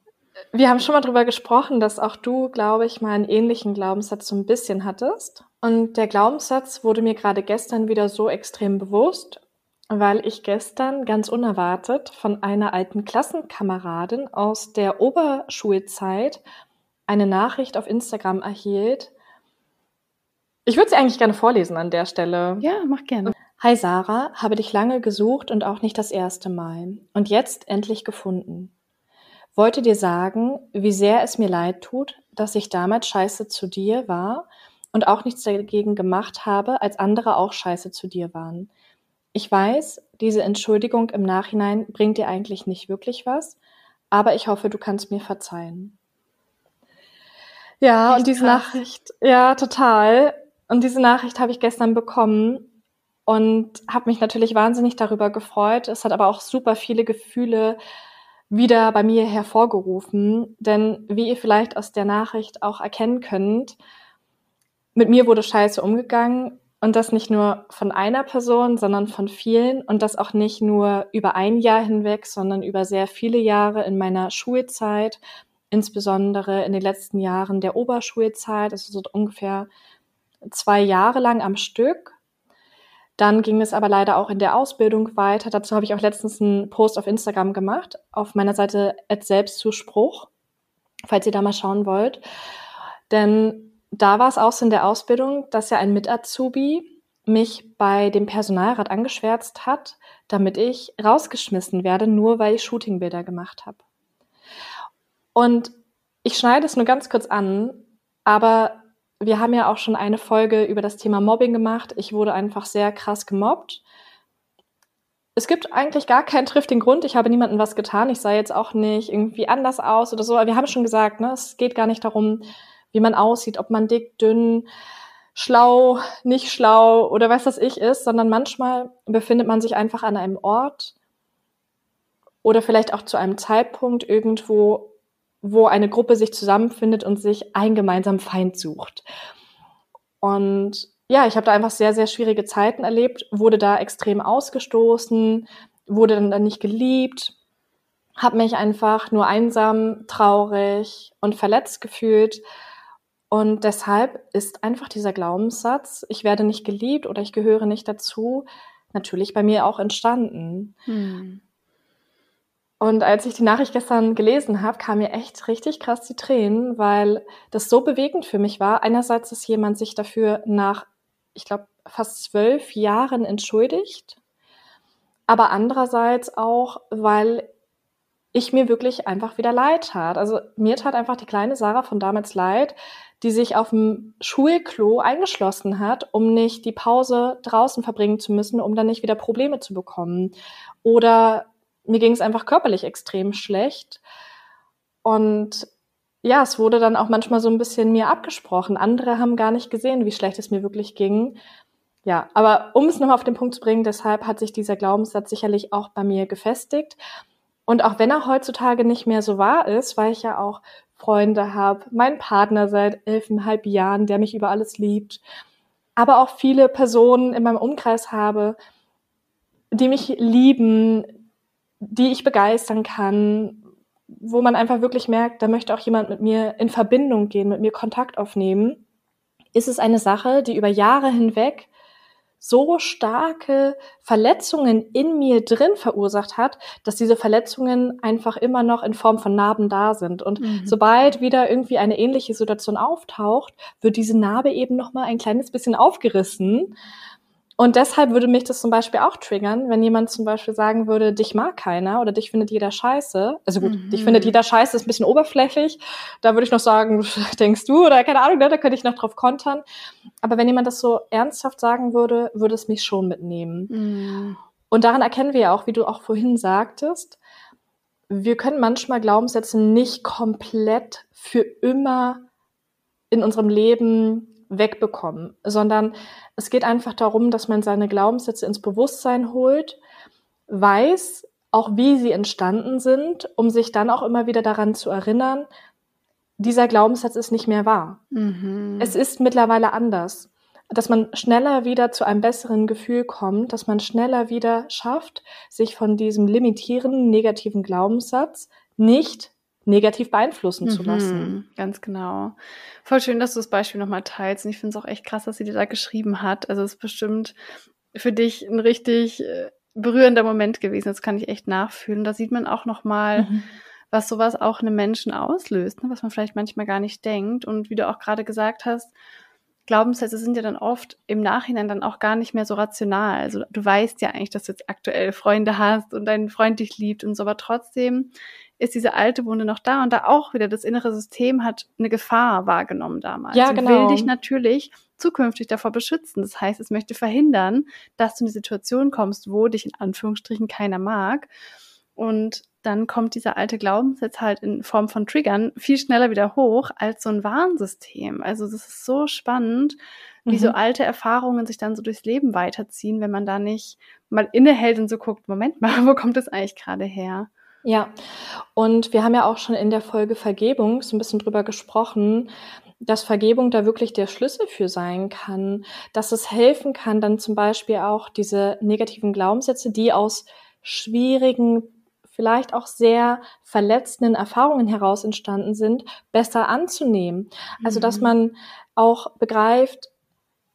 Wir haben schon mal drüber gesprochen, dass auch du, glaube ich, mal einen ähnlichen Glaubenssatz so ein bisschen hattest. Und der Glaubenssatz wurde mir gerade gestern wieder so extrem bewusst, weil ich gestern ganz unerwartet von einer alten Klassenkameradin aus der Oberschulzeit eine Nachricht auf Instagram erhielt. Ich würde sie eigentlich gerne vorlesen an der Stelle. Ja, mach gerne. Hi Sarah, habe dich lange gesucht und auch nicht das erste Mal. Und jetzt endlich gefunden. Wollte dir sagen, wie sehr es mir leid tut, dass ich damals scheiße zu dir war und auch nichts dagegen gemacht habe, als andere auch scheiße zu dir waren. Ich weiß, diese Entschuldigung im Nachhinein bringt dir eigentlich nicht wirklich was, aber ich hoffe, du kannst mir verzeihen. Ja, Echt und diese krass. Nachricht, ja, total. Und diese Nachricht habe ich gestern bekommen und habe mich natürlich wahnsinnig darüber gefreut. Es hat aber auch super viele Gefühle wieder bei mir hervorgerufen, denn wie ihr vielleicht aus der Nachricht auch erkennen könnt, mit mir wurde scheiße umgegangen. Und das nicht nur von einer Person, sondern von vielen. Und das auch nicht nur über ein Jahr hinweg, sondern über sehr viele Jahre in meiner Schulzeit, insbesondere in den letzten Jahren der Oberschulzeit, also so ungefähr zwei Jahre lang am Stück. Dann ging es aber leider auch in der Ausbildung weiter. Dazu habe ich auch letztens einen Post auf Instagram gemacht, auf meiner Seite Selbstzuspruch, falls ihr da mal schauen wollt. Denn da war es auch so in der Ausbildung, dass ja ein Mit-Azubi mich bei dem Personalrat angeschwärzt hat, damit ich rausgeschmissen werde, nur weil ich Shootingbilder gemacht habe. Und ich schneide es nur ganz kurz an, aber wir haben ja auch schon eine Folge über das Thema Mobbing gemacht. Ich wurde einfach sehr krass gemobbt. Es gibt eigentlich gar keinen triftigen Grund. Ich habe niemandem was getan. Ich sah jetzt auch nicht irgendwie anders aus oder so. Aber wir haben schon gesagt, ne, es geht gar nicht darum, wie man aussieht, ob man dick, dünn, schlau, nicht schlau oder was das ich ist, sondern manchmal befindet man sich einfach an einem Ort oder vielleicht auch zu einem Zeitpunkt irgendwo, wo eine Gruppe sich zusammenfindet und sich einen gemeinsamen Feind sucht. Und ja, ich habe da einfach sehr, sehr schwierige Zeiten erlebt, wurde da extrem ausgestoßen, wurde dann, nicht geliebt, habe mich einfach nur einsam, traurig und verletzt gefühlt und deshalb ist einfach dieser Glaubenssatz, ich werde nicht geliebt oder ich gehöre nicht dazu, natürlich bei mir auch entstanden. Hm. Und als ich die Nachricht gestern gelesen habe, kam mir echt richtig krass die Tränen, weil das so bewegend für mich war. Einerseits, dass jemand sich dafür nach, ich glaube, fast zwölf Jahren entschuldigt, aber andererseits auch, weil ich mir wirklich einfach wieder leid tat. Also mir tat einfach die kleine Sarah von damals leid, die sich auf dem Schulklo eingeschlossen hat, um nicht die Pause draußen verbringen zu müssen, um dann nicht wieder Probleme zu bekommen. Oder mir ging es einfach körperlich extrem schlecht. Und ja, es wurde dann auch manchmal so ein bisschen mir abgesprochen. Andere haben gar nicht gesehen, wie schlecht es mir wirklich ging. Ja, aber um es nochmal auf den Punkt zu bringen, deshalb hat sich dieser Glaubenssatz sicherlich auch bei mir gefestigt. Und auch wenn er heutzutage nicht mehr so wahr ist, weil ich ja auch Freunde habe, meinen Partner seit elfeinhalb Jahren, der mich über alles liebt, aber auch viele Personen in meinem Umkreis habe, die mich lieben, die ich begeistern kann, wo man einfach wirklich merkt, da möchte auch jemand mit mir in Verbindung gehen, mit mir Kontakt aufnehmen, ist es eine Sache, die über Jahre hinweg so starke Verletzungen in mir drin verursacht hat, dass diese Verletzungen einfach immer noch in Form von Narben da sind. Und mhm. sobald wieder irgendwie eine ähnliche Situation auftaucht, wird diese Narbe eben noch mal ein kleines bisschen aufgerissen. Und deshalb würde mich das zum Beispiel auch triggern, wenn jemand zum Beispiel sagen würde, dich mag keiner oder dich findet jeder scheiße. Also gut, mhm. dich findet jeder scheiße, ist ein bisschen oberflächlich. Da würde ich noch sagen, denkst du oder keine Ahnung, ne, da könnte ich noch drauf kontern. Aber wenn jemand das so ernsthaft sagen würde, würde es mich schon mitnehmen. Mhm. Und daran erkennen wir ja auch, wie du auch vorhin sagtest, wir können manchmal Glaubenssätze nicht komplett für immer in unserem Leben wegbekommen, sondern es geht einfach darum, dass man seine Glaubenssätze ins Bewusstsein holt, weiß auch, wie sie entstanden sind, um sich dann auch immer wieder daran zu erinnern, dieser Glaubenssatz ist nicht mehr wahr. Mhm. Es ist mittlerweile anders. Dass man schneller wieder zu einem besseren Gefühl kommt, dass man schneller wieder schafft, sich von diesem limitierenden negativen Glaubenssatz nicht negativ beeinflussen mhm, zu lassen. Ganz genau. Voll schön, dass du das Beispiel nochmal teilst. Und ich finde es auch echt krass, dass sie dir da geschrieben hat. Also es ist bestimmt für dich ein richtig äh, berührender Moment gewesen. Das kann ich echt nachfühlen. Da sieht man auch nochmal, mhm. was sowas auch einem Menschen auslöst, ne? was man vielleicht manchmal gar nicht denkt. Und wie du auch gerade gesagt hast, Glaubenssätze sind ja dann oft im Nachhinein dann auch gar nicht mehr so rational. Also du weißt ja eigentlich, dass du jetzt aktuell Freunde hast und dein Freund dich liebt und so, aber trotzdem ist diese alte Wunde noch da und da auch wieder das innere System hat eine Gefahr wahrgenommen damals. Ja, genau. Und will dich natürlich zukünftig davor beschützen. Das heißt, es möchte verhindern, dass du in die Situation kommst, wo dich in Anführungsstrichen keiner mag. Und dann kommt dieser alte Glaubenssatz halt in Form von Triggern viel schneller wieder hoch als so ein Warnsystem. Also das ist so spannend, wie mhm. so alte Erfahrungen sich dann so durchs Leben weiterziehen, wenn man da nicht mal innehält und so guckt, Moment mal, wo kommt das eigentlich gerade her? Ja, und wir haben ja auch schon in der Folge Vergebung so ein bisschen drüber gesprochen, dass Vergebung da wirklich der Schlüssel für sein kann, dass es helfen kann, dann zum Beispiel auch diese negativen Glaubenssätze, die aus schwierigen, vielleicht auch sehr verletzenden Erfahrungen heraus entstanden sind, besser anzunehmen. Also, dass mhm. man auch begreift,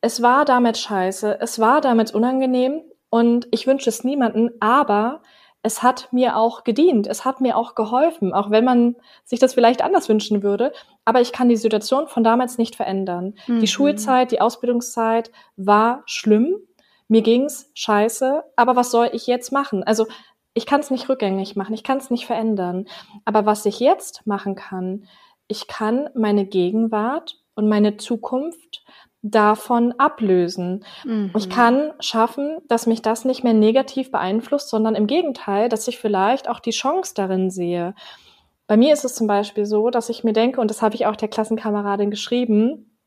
es war damit scheiße, es war damit unangenehm und ich wünsche es niemanden, aber es hat mir auch gedient, es hat mir auch geholfen, auch wenn man sich das vielleicht anders wünschen würde. Aber ich kann die Situation von damals nicht verändern. Mhm. Die Schulzeit, die Ausbildungszeit war schlimm. Mir ging's scheiße. Aber was soll ich jetzt machen? Also ich kann es nicht rückgängig machen, ich kann es nicht verändern. Aber was ich jetzt machen kann, ich kann meine Gegenwart und meine Zukunft davon ablösen. Mhm. Ich kann schaffen, dass mich das nicht mehr negativ beeinflusst, sondern im Gegenteil, dass ich vielleicht auch die Chance darin sehe. Bei mir ist es zum Beispiel so, dass ich mir denke, und das habe ich auch der Klassenkameradin geschrieben,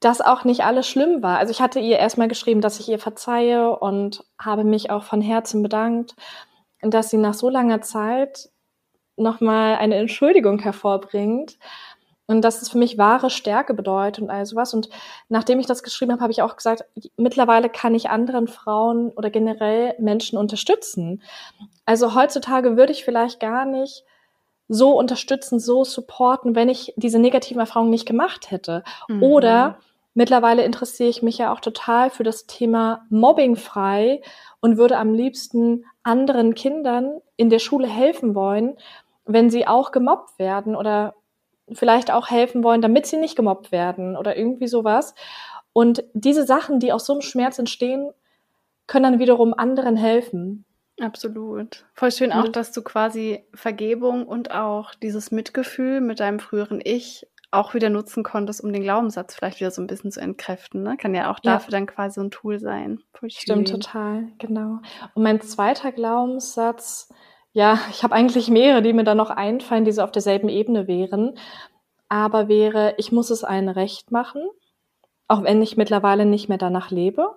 dass auch nicht alles schlimm war. Also ich hatte ihr erstmal geschrieben, dass ich ihr verzeihe und habe mich auch von Herzen bedankt, dass sie nach so langer Zeit nochmal eine Entschuldigung hervorbringt. Und dass es für mich wahre Stärke bedeutet und all sowas. Und nachdem ich das geschrieben habe, habe ich auch gesagt, mittlerweile kann ich anderen Frauen oder generell Menschen unterstützen. Also heutzutage würde ich vielleicht gar nicht so unterstützen, so supporten, wenn ich diese negativen Erfahrungen nicht gemacht hätte. Mhm. Oder mittlerweile interessiere ich mich ja auch total für das Thema Mobbing frei und würde am liebsten anderen Kindern in der Schule helfen wollen, wenn sie auch gemobbt werden oder vielleicht auch helfen wollen, damit sie nicht gemobbt werden oder irgendwie sowas. Und diese Sachen, die aus so einem Schmerz entstehen, können dann wiederum anderen helfen. Absolut. Voll schön auch, dass du quasi Vergebung und auch dieses Mitgefühl mit deinem früheren Ich auch wieder nutzen konntest, um den Glaubenssatz vielleicht wieder so ein bisschen zu entkräften. Ne? Kann ja auch dafür ja. dann quasi so ein Tool sein. Voll Stimmt total, genau. Und mein zweiter Glaubenssatz, ja, ich habe eigentlich mehrere, die mir dann noch einfallen, die so auf derselben Ebene wären. Aber wäre, ich muss es allen recht machen, auch wenn ich mittlerweile nicht mehr danach lebe.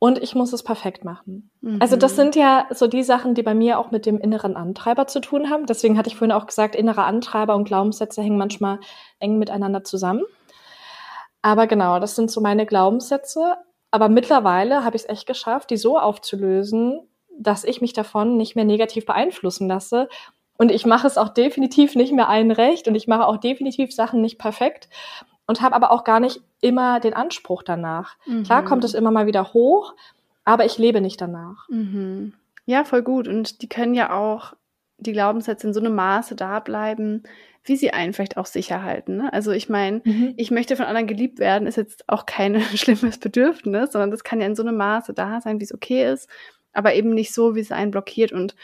Und ich muss es perfekt machen. Mhm. Also das sind ja so die Sachen, die bei mir auch mit dem inneren Antreiber zu tun haben. Deswegen hatte ich vorhin auch gesagt, innere Antreiber und Glaubenssätze hängen manchmal eng miteinander zusammen. Aber genau, das sind so meine Glaubenssätze. Aber mittlerweile habe ich es echt geschafft, die so aufzulösen, dass ich mich davon nicht mehr negativ beeinflussen lasse. Und ich mache es auch definitiv nicht mehr allen recht und ich mache auch definitiv Sachen nicht perfekt und habe aber auch gar nicht immer den Anspruch danach. Mhm. Klar kommt es immer mal wieder hoch, aber ich lebe nicht danach. Mhm. Ja, voll gut. Und die können ja auch, die Glaubenssätze in so einem Maße da bleiben, wie sie einen vielleicht auch sicher halten. Ne? Also ich meine, mhm. ich möchte von anderen geliebt werden, ist jetzt auch kein schlimmes Bedürfnis, sondern das kann ja in so einem Maße da sein, wie es okay ist aber eben nicht so, wie es einen blockiert. Und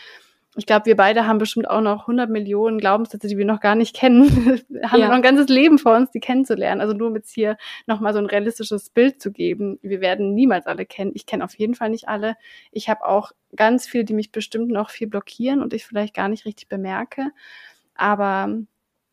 ich glaube, wir beide haben bestimmt auch noch 100 Millionen Glaubenssätze, die wir noch gar nicht kennen. wir haben ja. noch ein ganzes Leben vor uns, die kennenzulernen. Also nur um jetzt hier nochmal so ein realistisches Bild zu geben. Wir werden niemals alle kennen. Ich kenne auf jeden Fall nicht alle. Ich habe auch ganz viele, die mich bestimmt noch viel blockieren und ich vielleicht gar nicht richtig bemerke. Aber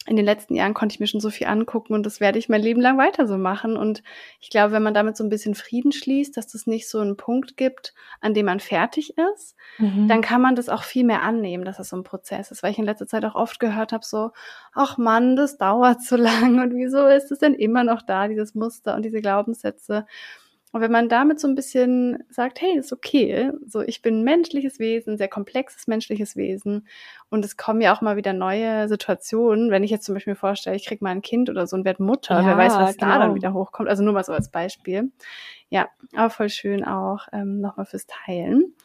in den letzten Jahren konnte ich mir schon so viel angucken und das werde ich mein Leben lang weiter so machen. Und ich glaube, wenn man damit so ein bisschen Frieden schließt, dass es nicht so einen Punkt gibt, an dem man fertig ist, mhm. dann kann man das auch viel mehr annehmen, dass es so ein Prozess ist. Weil ich in letzter Zeit auch oft gehört habe, so, ach Mann, das dauert so lang und wieso ist es denn immer noch da, dieses Muster und diese Glaubenssätze? Und wenn man damit so ein bisschen sagt, hey, ist okay, so ich bin ein menschliches Wesen, sehr komplexes menschliches Wesen und es kommen ja auch mal wieder neue Situationen. Wenn ich jetzt zum Beispiel mir vorstelle, ich kriege mal ein Kind oder so und werde Mutter, ja, wer weiß, was genau. da dann wieder hochkommt. Also nur mal so als Beispiel. Ja, aber voll schön auch ähm, nochmal fürs Teilen.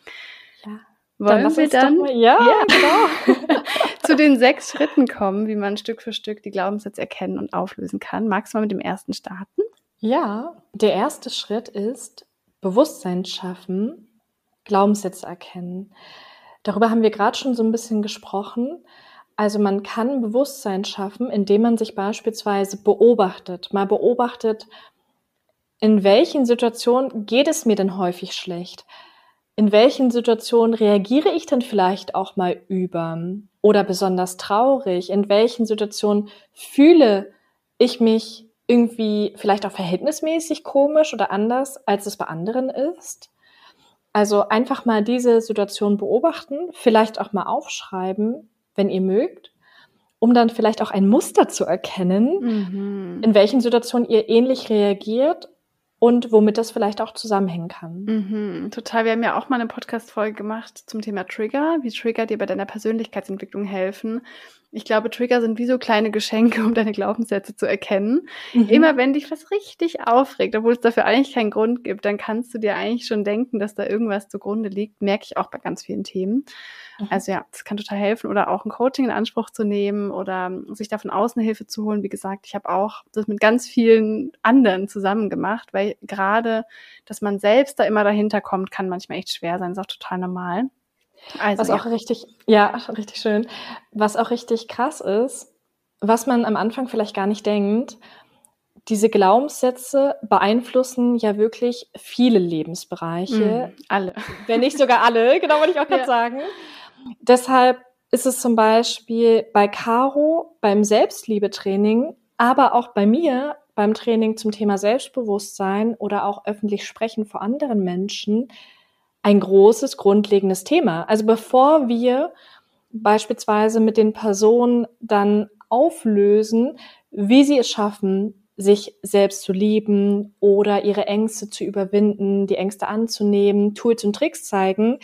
Ja. Wollen dann wir dann mal, ja, ja, genau. zu den sechs Schritten kommen, wie man Stück für Stück die Glaubenssätze erkennen und auflösen kann? Magst du mal mit dem ersten starten? Ja, der erste Schritt ist Bewusstsein schaffen, Glaubenssätze erkennen. Darüber haben wir gerade schon so ein bisschen gesprochen. Also man kann Bewusstsein schaffen, indem man sich beispielsweise beobachtet, mal beobachtet, in welchen Situationen geht es mir denn häufig schlecht? In welchen Situationen reagiere ich dann vielleicht auch mal über oder besonders traurig? In welchen Situationen fühle ich mich irgendwie vielleicht auch verhältnismäßig komisch oder anders, als es bei anderen ist. Also einfach mal diese Situation beobachten, vielleicht auch mal aufschreiben, wenn ihr mögt. um dann vielleicht auch ein Muster zu erkennen, mhm. in welchen Situationen ihr ähnlich reagiert und womit das vielleicht auch zusammenhängen kann. Mhm, total. Wir haben ja auch mal eine Podcast-Folge gemacht zum Thema Trigger, wie Trigger dir bei deiner Persönlichkeitsentwicklung helfen. Ich glaube, Trigger sind wie so kleine Geschenke, um deine Glaubenssätze zu erkennen. Mhm. Immer wenn dich was richtig aufregt, obwohl es dafür eigentlich keinen Grund gibt, dann kannst du dir eigentlich schon denken, dass da irgendwas zugrunde liegt. Merke ich auch bei ganz vielen Themen. Mhm. Also ja, das kann total helfen oder auch ein Coaching in Anspruch zu nehmen oder sich da von außen Hilfe zu holen. Wie gesagt, ich habe auch das mit ganz vielen anderen zusammen gemacht, weil gerade, dass man selbst da immer dahinter kommt, kann manchmal echt schwer sein. Das ist auch total normal. Also, was ja. auch richtig, ja, richtig schön. Was auch richtig krass ist, was man am Anfang vielleicht gar nicht denkt, diese Glaubenssätze beeinflussen ja wirklich viele Lebensbereiche. Mm, alle. Wenn nicht sogar alle, genau wollte ich auch gerade ja. sagen. Deshalb ist es zum Beispiel bei Caro beim Selbstliebetraining, aber auch bei mir beim Training zum Thema Selbstbewusstsein oder auch öffentlich sprechen vor anderen Menschen ein großes, grundlegendes Thema. Also bevor wir beispielsweise mit den Personen dann auflösen, wie sie es schaffen, sich selbst zu lieben oder ihre Ängste zu überwinden, die Ängste anzunehmen, Tools und Tricks zeigen,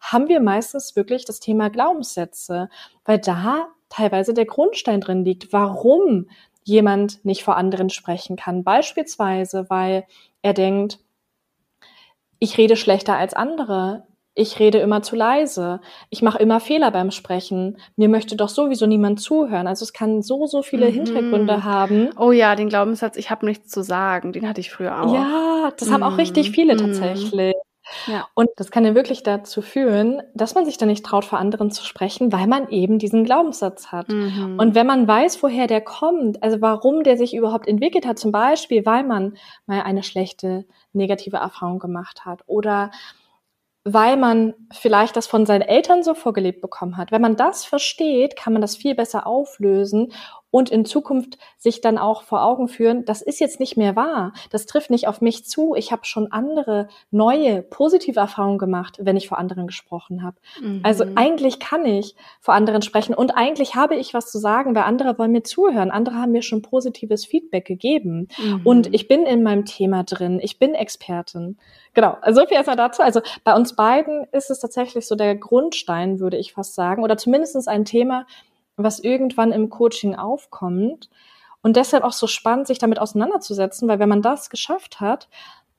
haben wir meistens wirklich das Thema Glaubenssätze, weil da teilweise der Grundstein drin liegt, warum jemand nicht vor anderen sprechen kann. Beispielsweise, weil er denkt, ich rede schlechter als andere. Ich rede immer zu leise. Ich mache immer Fehler beim Sprechen. Mir möchte doch sowieso niemand zuhören. Also es kann so, so viele mhm. Hintergründe haben. Oh ja, den Glaubenssatz, ich habe nichts zu sagen, den hatte ich früher auch. Ja, das mhm. haben auch richtig mhm. viele mhm. tatsächlich. Ja. Und das kann ja wirklich dazu führen, dass man sich dann nicht traut, vor anderen zu sprechen, weil man eben diesen Glaubenssatz hat. Mhm. Und wenn man weiß, woher der kommt, also warum der sich überhaupt entwickelt hat, zum Beispiel, weil man mal eine schlechte negative Erfahrung gemacht hat oder weil man vielleicht das von seinen Eltern so vorgelebt bekommen hat. Wenn man das versteht, kann man das viel besser auflösen und in Zukunft sich dann auch vor Augen führen, das ist jetzt nicht mehr wahr, das trifft nicht auf mich zu, ich habe schon andere, neue, positive Erfahrungen gemacht, wenn ich vor anderen gesprochen habe. Mhm. Also eigentlich kann ich vor anderen sprechen und eigentlich habe ich was zu sagen, weil andere wollen mir zuhören, andere haben mir schon positives Feedback gegeben mhm. und ich bin in meinem Thema drin, ich bin Expertin. Genau, also so viel erstmal dazu. Also bei uns beiden ist es tatsächlich so der Grundstein, würde ich fast sagen, oder zumindest ein Thema, was irgendwann im Coaching aufkommt. Und deshalb auch so spannend, sich damit auseinanderzusetzen, weil wenn man das geschafft hat,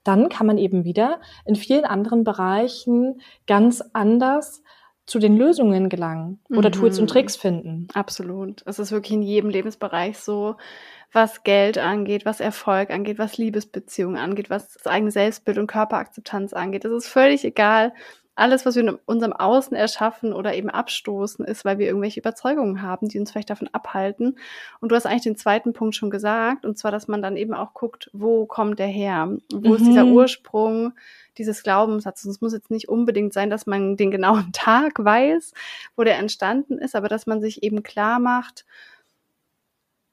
dann kann man eben wieder in vielen anderen Bereichen ganz anders zu den Lösungen gelangen oder mhm. Tools und Tricks finden. Absolut. Es ist wirklich in jedem Lebensbereich so, was Geld angeht, was Erfolg angeht, was Liebesbeziehungen angeht, was das eigene Selbstbild und Körperakzeptanz angeht. Es ist völlig egal, alles, was wir in unserem Außen erschaffen oder eben abstoßen, ist, weil wir irgendwelche Überzeugungen haben, die uns vielleicht davon abhalten. Und du hast eigentlich den zweiten Punkt schon gesagt, und zwar, dass man dann eben auch guckt, wo kommt der her? Wo mhm. ist dieser mhm. Ursprung dieses Glaubenssatzes? Es muss jetzt nicht unbedingt sein, dass man den genauen Tag weiß, wo der entstanden ist, aber dass man sich eben klar macht,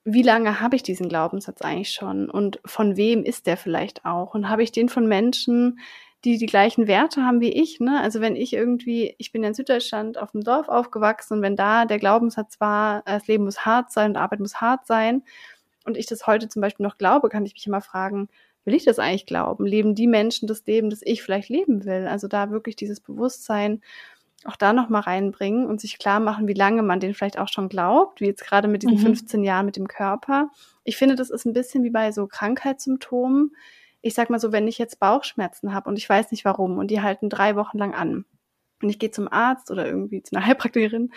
wie lange habe ich diesen Glaubenssatz eigentlich schon und von wem ist der vielleicht auch? Und habe ich den von Menschen, die die gleichen Werte haben wie ich. Ne? Also wenn ich irgendwie, ich bin ja in Süddeutschland auf dem Dorf aufgewachsen und wenn da der Glaubenssatz war, das Leben muss hart sein und Arbeit muss hart sein und ich das heute zum Beispiel noch glaube, kann ich mich immer fragen, will ich das eigentlich glauben? Leben die Menschen das Leben, das ich vielleicht leben will? Also da wirklich dieses Bewusstsein auch da nochmal reinbringen und sich klar machen, wie lange man den vielleicht auch schon glaubt, wie jetzt gerade mit diesen mhm. 15 Jahren mit dem Körper. Ich finde, das ist ein bisschen wie bei so Krankheitssymptomen ich sag mal so, wenn ich jetzt Bauchschmerzen habe und ich weiß nicht warum und die halten drei Wochen lang an und ich gehe zum Arzt oder irgendwie zu einer Heilpraktikerin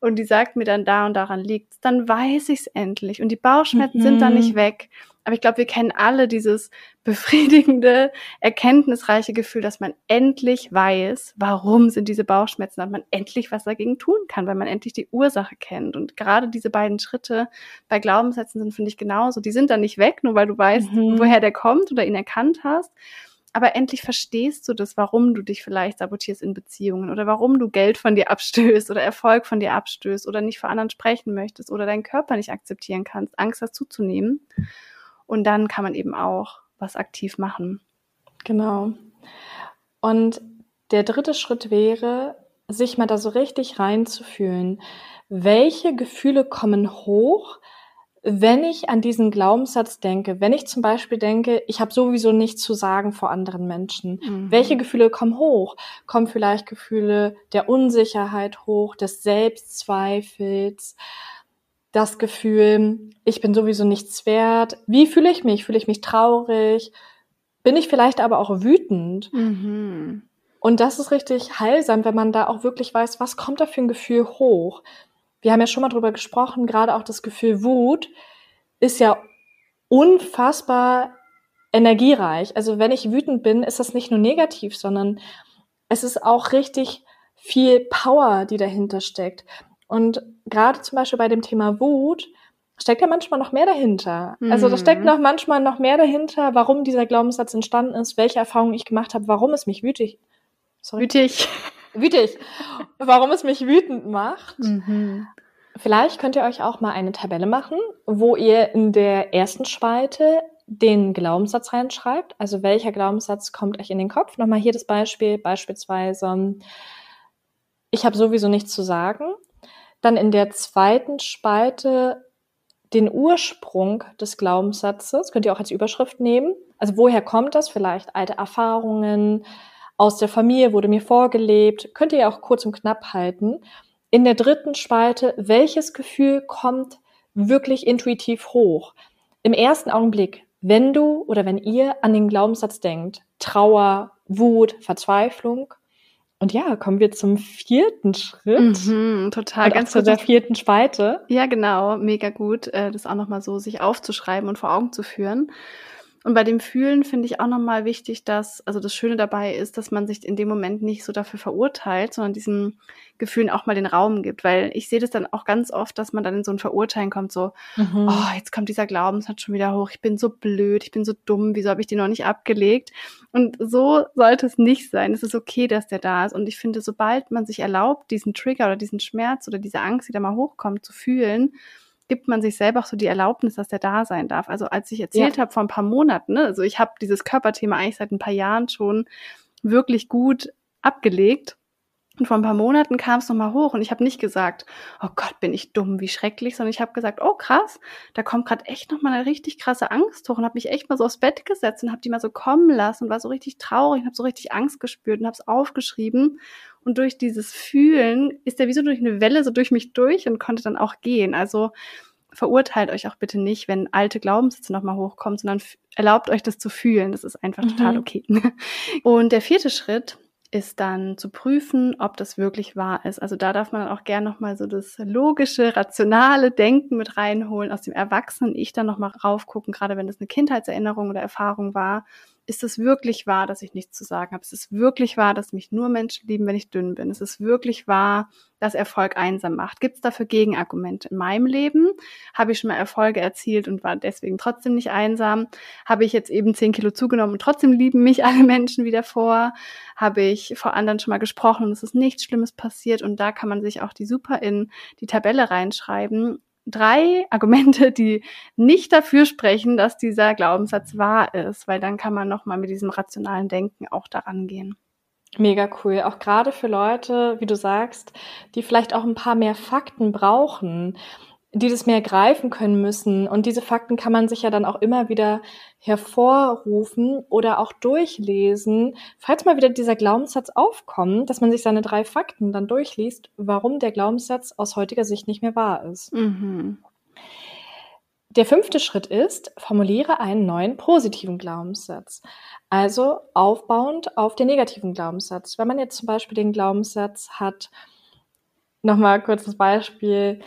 und die sagt mir dann da und daran liegt's, dann weiß ich's endlich und die Bauchschmerzen mhm. sind dann nicht weg aber ich glaube, wir kennen alle dieses befriedigende, erkenntnisreiche Gefühl, dass man endlich weiß, warum sind diese Bauchschmerzen, dass man endlich was dagegen tun kann, weil man endlich die Ursache kennt. Und gerade diese beiden Schritte bei Glaubenssätzen sind, finde ich, genauso. Die sind dann nicht weg, nur weil du weißt, mhm. woher der kommt oder ihn erkannt hast. Aber endlich verstehst du das, warum du dich vielleicht sabotierst in Beziehungen oder warum du Geld von dir abstößt oder Erfolg von dir abstößt oder nicht vor anderen sprechen möchtest oder deinen Körper nicht akzeptieren kannst, Angst hast zuzunehmen. Und dann kann man eben auch was aktiv machen. Genau. Und der dritte Schritt wäre, sich mal da so richtig reinzufühlen. welche Gefühle kommen hoch, wenn ich an diesen Glaubenssatz denke, wenn ich zum Beispiel denke, ich habe sowieso nichts zu sagen vor anderen Menschen, mhm. welche Gefühle kommen hoch? Kommen vielleicht Gefühle der Unsicherheit hoch, des Selbstzweifels, das Gefühl, ich bin sowieso nichts wert. Wie fühle ich mich? Fühle ich mich traurig? Bin ich vielleicht aber auch wütend? Mhm. Und das ist richtig heilsam, wenn man da auch wirklich weiß, was kommt da für ein Gefühl hoch wir haben ja schon mal drüber gesprochen, gerade auch das Gefühl Wut ist ja unfassbar energiereich. Also wenn ich wütend bin, ist das nicht nur negativ, sondern es ist auch richtig viel Power, die dahinter steckt. Und gerade zum Beispiel bei dem Thema Wut steckt ja manchmal noch mehr dahinter. Mhm. Also da steckt mhm. noch manchmal noch mehr dahinter, warum dieser Glaubenssatz entstanden ist, welche Erfahrungen ich gemacht habe, warum es mich wütig, sorry, wütig wütig, warum es mich wütend macht. Mhm. Vielleicht könnt ihr euch auch mal eine Tabelle machen, wo ihr in der ersten Spalte den Glaubenssatz reinschreibt. Also welcher Glaubenssatz kommt euch in den Kopf? Nochmal hier das Beispiel, beispielsweise, ich habe sowieso nichts zu sagen. Dann in der zweiten Spalte den Ursprung des Glaubenssatzes, könnt ihr auch als Überschrift nehmen. Also woher kommt das? Vielleicht alte Erfahrungen, aus der Familie wurde mir vorgelebt. Könnt ihr auch kurz und knapp halten. In der dritten Spalte, welches Gefühl kommt wirklich intuitiv hoch? Im ersten Augenblick, wenn du oder wenn ihr an den Glaubenssatz denkt, Trauer, Wut, Verzweiflung. Und ja, kommen wir zum vierten Schritt. Mhm, total, und ganz zu der vierten Spalte. Ja, genau, mega gut, äh, das auch nochmal so sich aufzuschreiben und vor Augen zu führen. Und bei dem Fühlen finde ich auch nochmal wichtig, dass, also das Schöne dabei ist, dass man sich in dem Moment nicht so dafür verurteilt, sondern diesen Gefühlen auch mal den Raum gibt. Weil ich sehe das dann auch ganz oft, dass man dann in so ein Verurteilen kommt, so, mhm. oh, jetzt kommt dieser Glaubenssatz schon wieder hoch, ich bin so blöd, ich bin so dumm, wieso habe ich den noch nicht abgelegt? Und so sollte es nicht sein. Es ist okay, dass der da ist. Und ich finde, sobald man sich erlaubt, diesen Trigger oder diesen Schmerz oder diese Angst, die da mal hochkommt, zu fühlen, gibt man sich selber auch so die Erlaubnis, dass der da sein darf. Also als ich erzählt ja. habe vor ein paar Monaten, ne, also ich habe dieses Körperthema eigentlich seit ein paar Jahren schon wirklich gut abgelegt. Und vor ein paar Monaten kam es nochmal hoch und ich habe nicht gesagt, oh Gott, bin ich dumm, wie schrecklich, sondern ich habe gesagt, oh krass, da kommt gerade echt nochmal eine richtig krasse Angst hoch und habe mich echt mal so aufs Bett gesetzt und habe die mal so kommen lassen und war so richtig traurig und habe so richtig Angst gespürt und habe es aufgeschrieben. Und durch dieses Fühlen ist der wie so durch eine Welle so durch mich durch und konnte dann auch gehen. Also verurteilt euch auch bitte nicht, wenn alte Glaubenssätze nochmal hochkommen, sondern erlaubt euch das zu fühlen. Das ist einfach mhm. total okay. Und der vierte Schritt ist dann zu prüfen, ob das wirklich wahr ist. Also da darf man auch gern nochmal so das logische, rationale Denken mit reinholen, aus dem Erwachsenen ich dann nochmal raufgucken, gerade wenn das eine Kindheitserinnerung oder Erfahrung war ist es wirklich wahr, dass ich nichts zu sagen habe? Ist es wirklich wahr, dass mich nur Menschen lieben, wenn ich dünn bin? Ist es wirklich wahr, dass Erfolg einsam macht? Gibt es dafür Gegenargumente? In meinem Leben habe ich schon mal Erfolge erzielt und war deswegen trotzdem nicht einsam? Habe ich jetzt eben zehn Kilo zugenommen und trotzdem lieben mich alle Menschen wieder vor? Habe ich vor anderen schon mal gesprochen und es ist nichts Schlimmes passiert? Und da kann man sich auch die super in die Tabelle reinschreiben drei Argumente, die nicht dafür sprechen, dass dieser Glaubenssatz wahr ist, weil dann kann man nochmal mit diesem rationalen Denken auch daran gehen. Mega cool. Auch gerade für Leute, wie du sagst, die vielleicht auch ein paar mehr Fakten brauchen die das mehr greifen können müssen. Und diese Fakten kann man sich ja dann auch immer wieder hervorrufen oder auch durchlesen, falls mal wieder dieser Glaubenssatz aufkommt, dass man sich seine drei Fakten dann durchliest, warum der Glaubenssatz aus heutiger Sicht nicht mehr wahr ist. Mhm. Der fünfte Schritt ist, formuliere einen neuen positiven Glaubenssatz. Also aufbauend auf den negativen Glaubenssatz. Wenn man jetzt zum Beispiel den Glaubenssatz hat, nochmal kurz das Beispiel,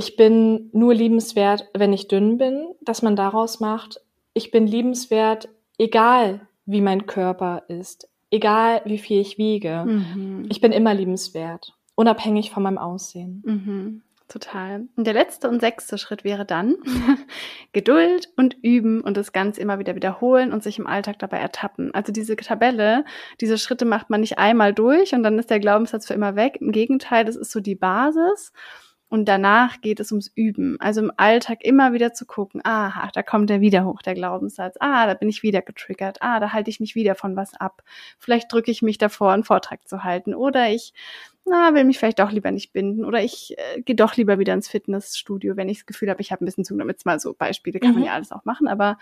ich bin nur liebenswert, wenn ich dünn bin, dass man daraus macht, ich bin liebenswert, egal wie mein Körper ist, egal wie viel ich wiege. Mhm. Ich bin immer liebenswert, unabhängig von meinem Aussehen. Mhm. Total. Und der letzte und sechste Schritt wäre dann Geduld und üben und das Ganze immer wieder wiederholen und sich im Alltag dabei ertappen. Also diese Tabelle, diese Schritte macht man nicht einmal durch und dann ist der Glaubenssatz für immer weg. Im Gegenteil, das ist so die Basis. Und danach geht es ums Üben. Also im Alltag immer wieder zu gucken, aha, da kommt er wieder hoch, der Glaubenssatz. Ah, da bin ich wieder getriggert. Ah, da halte ich mich wieder von was ab. Vielleicht drücke ich mich davor, einen Vortrag zu halten. Oder ich na, will mich vielleicht doch lieber nicht binden oder ich äh, gehe doch lieber wieder ins Fitnessstudio, wenn ich das Gefühl habe, ich habe ein bisschen zu, damit mal so Beispiele kann mhm. man ja alles auch machen, aber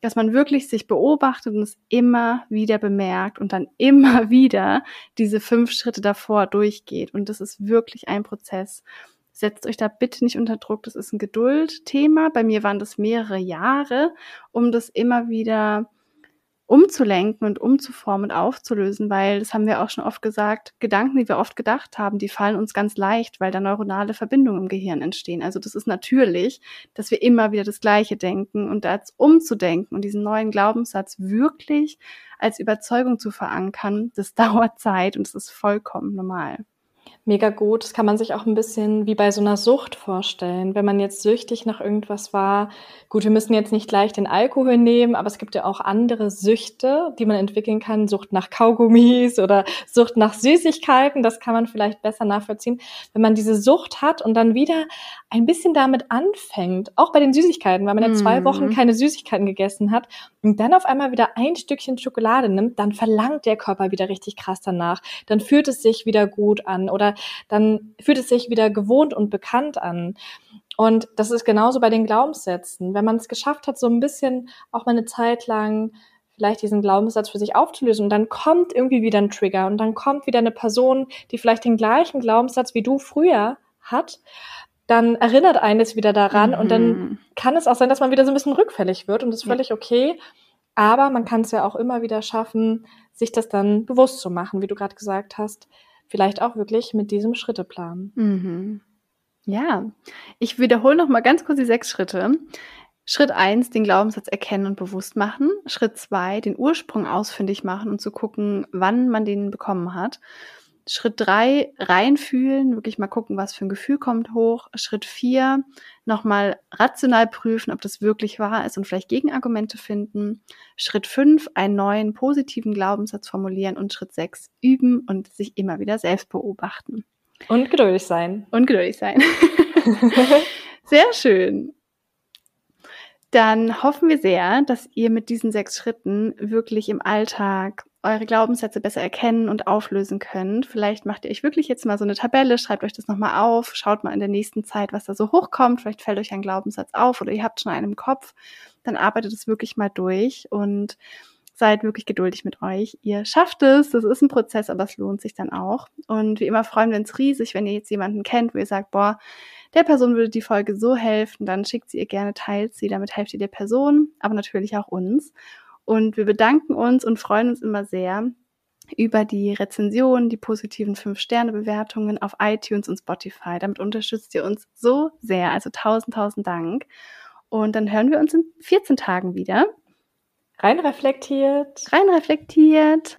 dass man wirklich sich beobachtet und es immer wieder bemerkt und dann immer wieder diese fünf Schritte davor durchgeht. Und das ist wirklich ein Prozess. Setzt euch da bitte nicht unter Druck. Das ist ein Geduldthema. Bei mir waren das mehrere Jahre, um das immer wieder umzulenken und umzuformen und aufzulösen, weil, das haben wir auch schon oft gesagt, Gedanken, die wir oft gedacht haben, die fallen uns ganz leicht, weil da neuronale Verbindungen im Gehirn entstehen. Also das ist natürlich, dass wir immer wieder das Gleiche denken und als umzudenken und diesen neuen Glaubenssatz wirklich als Überzeugung zu verankern, das dauert Zeit und das ist vollkommen normal mega gut. Das kann man sich auch ein bisschen wie bei so einer Sucht vorstellen. Wenn man jetzt süchtig nach irgendwas war, gut, wir müssen jetzt nicht gleich den Alkohol nehmen, aber es gibt ja auch andere Süchte, die man entwickeln kann. Sucht nach Kaugummis oder Sucht nach Süßigkeiten. Das kann man vielleicht besser nachvollziehen. Wenn man diese Sucht hat und dann wieder ein bisschen damit anfängt, auch bei den Süßigkeiten, weil man ja zwei Wochen mhm. keine Süßigkeiten gegessen hat und dann auf einmal wieder ein Stückchen Schokolade nimmt, dann verlangt der Körper wieder richtig krass danach. Dann fühlt es sich wieder gut an oder dann fühlt es sich wieder gewohnt und bekannt an. Und das ist genauso bei den Glaubenssätzen. Wenn man es geschafft hat, so ein bisschen auch mal eine Zeit lang vielleicht diesen Glaubenssatz für sich aufzulösen und dann kommt irgendwie wieder ein Trigger und dann kommt wieder eine Person, die vielleicht den gleichen Glaubenssatz wie du früher hat, dann erinnert eines wieder daran mhm. und dann mhm. kann es auch sein, dass man wieder so ein bisschen rückfällig wird und das ist völlig ja. okay. Aber man kann es ja auch immer wieder schaffen, sich das dann bewusst zu machen, wie du gerade gesagt hast vielleicht auch wirklich mit diesem Schritteplan. Mhm. Ja, ich wiederhole noch mal ganz kurz die sechs Schritte. Schritt eins, den Glaubenssatz erkennen und bewusst machen. Schritt zwei, den Ursprung ausfindig machen und zu gucken, wann man den bekommen hat. Schritt drei, reinfühlen, wirklich mal gucken, was für ein Gefühl kommt hoch. Schritt vier, nochmal rational prüfen, ob das wirklich wahr ist und vielleicht Gegenargumente finden. Schritt fünf, einen neuen positiven Glaubenssatz formulieren und Schritt sechs, üben und sich immer wieder selbst beobachten. Und geduldig sein. Und geduldig sein. Sehr schön. Dann hoffen wir sehr, dass ihr mit diesen sechs Schritten wirklich im Alltag eure Glaubenssätze besser erkennen und auflösen könnt. Vielleicht macht ihr euch wirklich jetzt mal so eine Tabelle, schreibt euch das nochmal auf, schaut mal in der nächsten Zeit, was da so hochkommt. Vielleicht fällt euch ein Glaubenssatz auf oder ihr habt schon einen im Kopf. Dann arbeitet es wirklich mal durch und seid wirklich geduldig mit euch. Ihr schafft es. Das ist ein Prozess, aber es lohnt sich dann auch. Und wie immer freuen wir uns riesig, wenn ihr jetzt jemanden kennt, wo ihr sagt, boah, der Person würde die Folge so helfen, dann schickt sie ihr gerne, teilt sie, damit helft ihr der Person, aber natürlich auch uns. Und wir bedanken uns und freuen uns immer sehr über die Rezensionen, die positiven 5-Sterne-Bewertungen auf iTunes und Spotify. Damit unterstützt ihr uns so sehr. Also tausend, tausend Dank. Und dann hören wir uns in 14 Tagen wieder. Rein reflektiert. Rein reflektiert.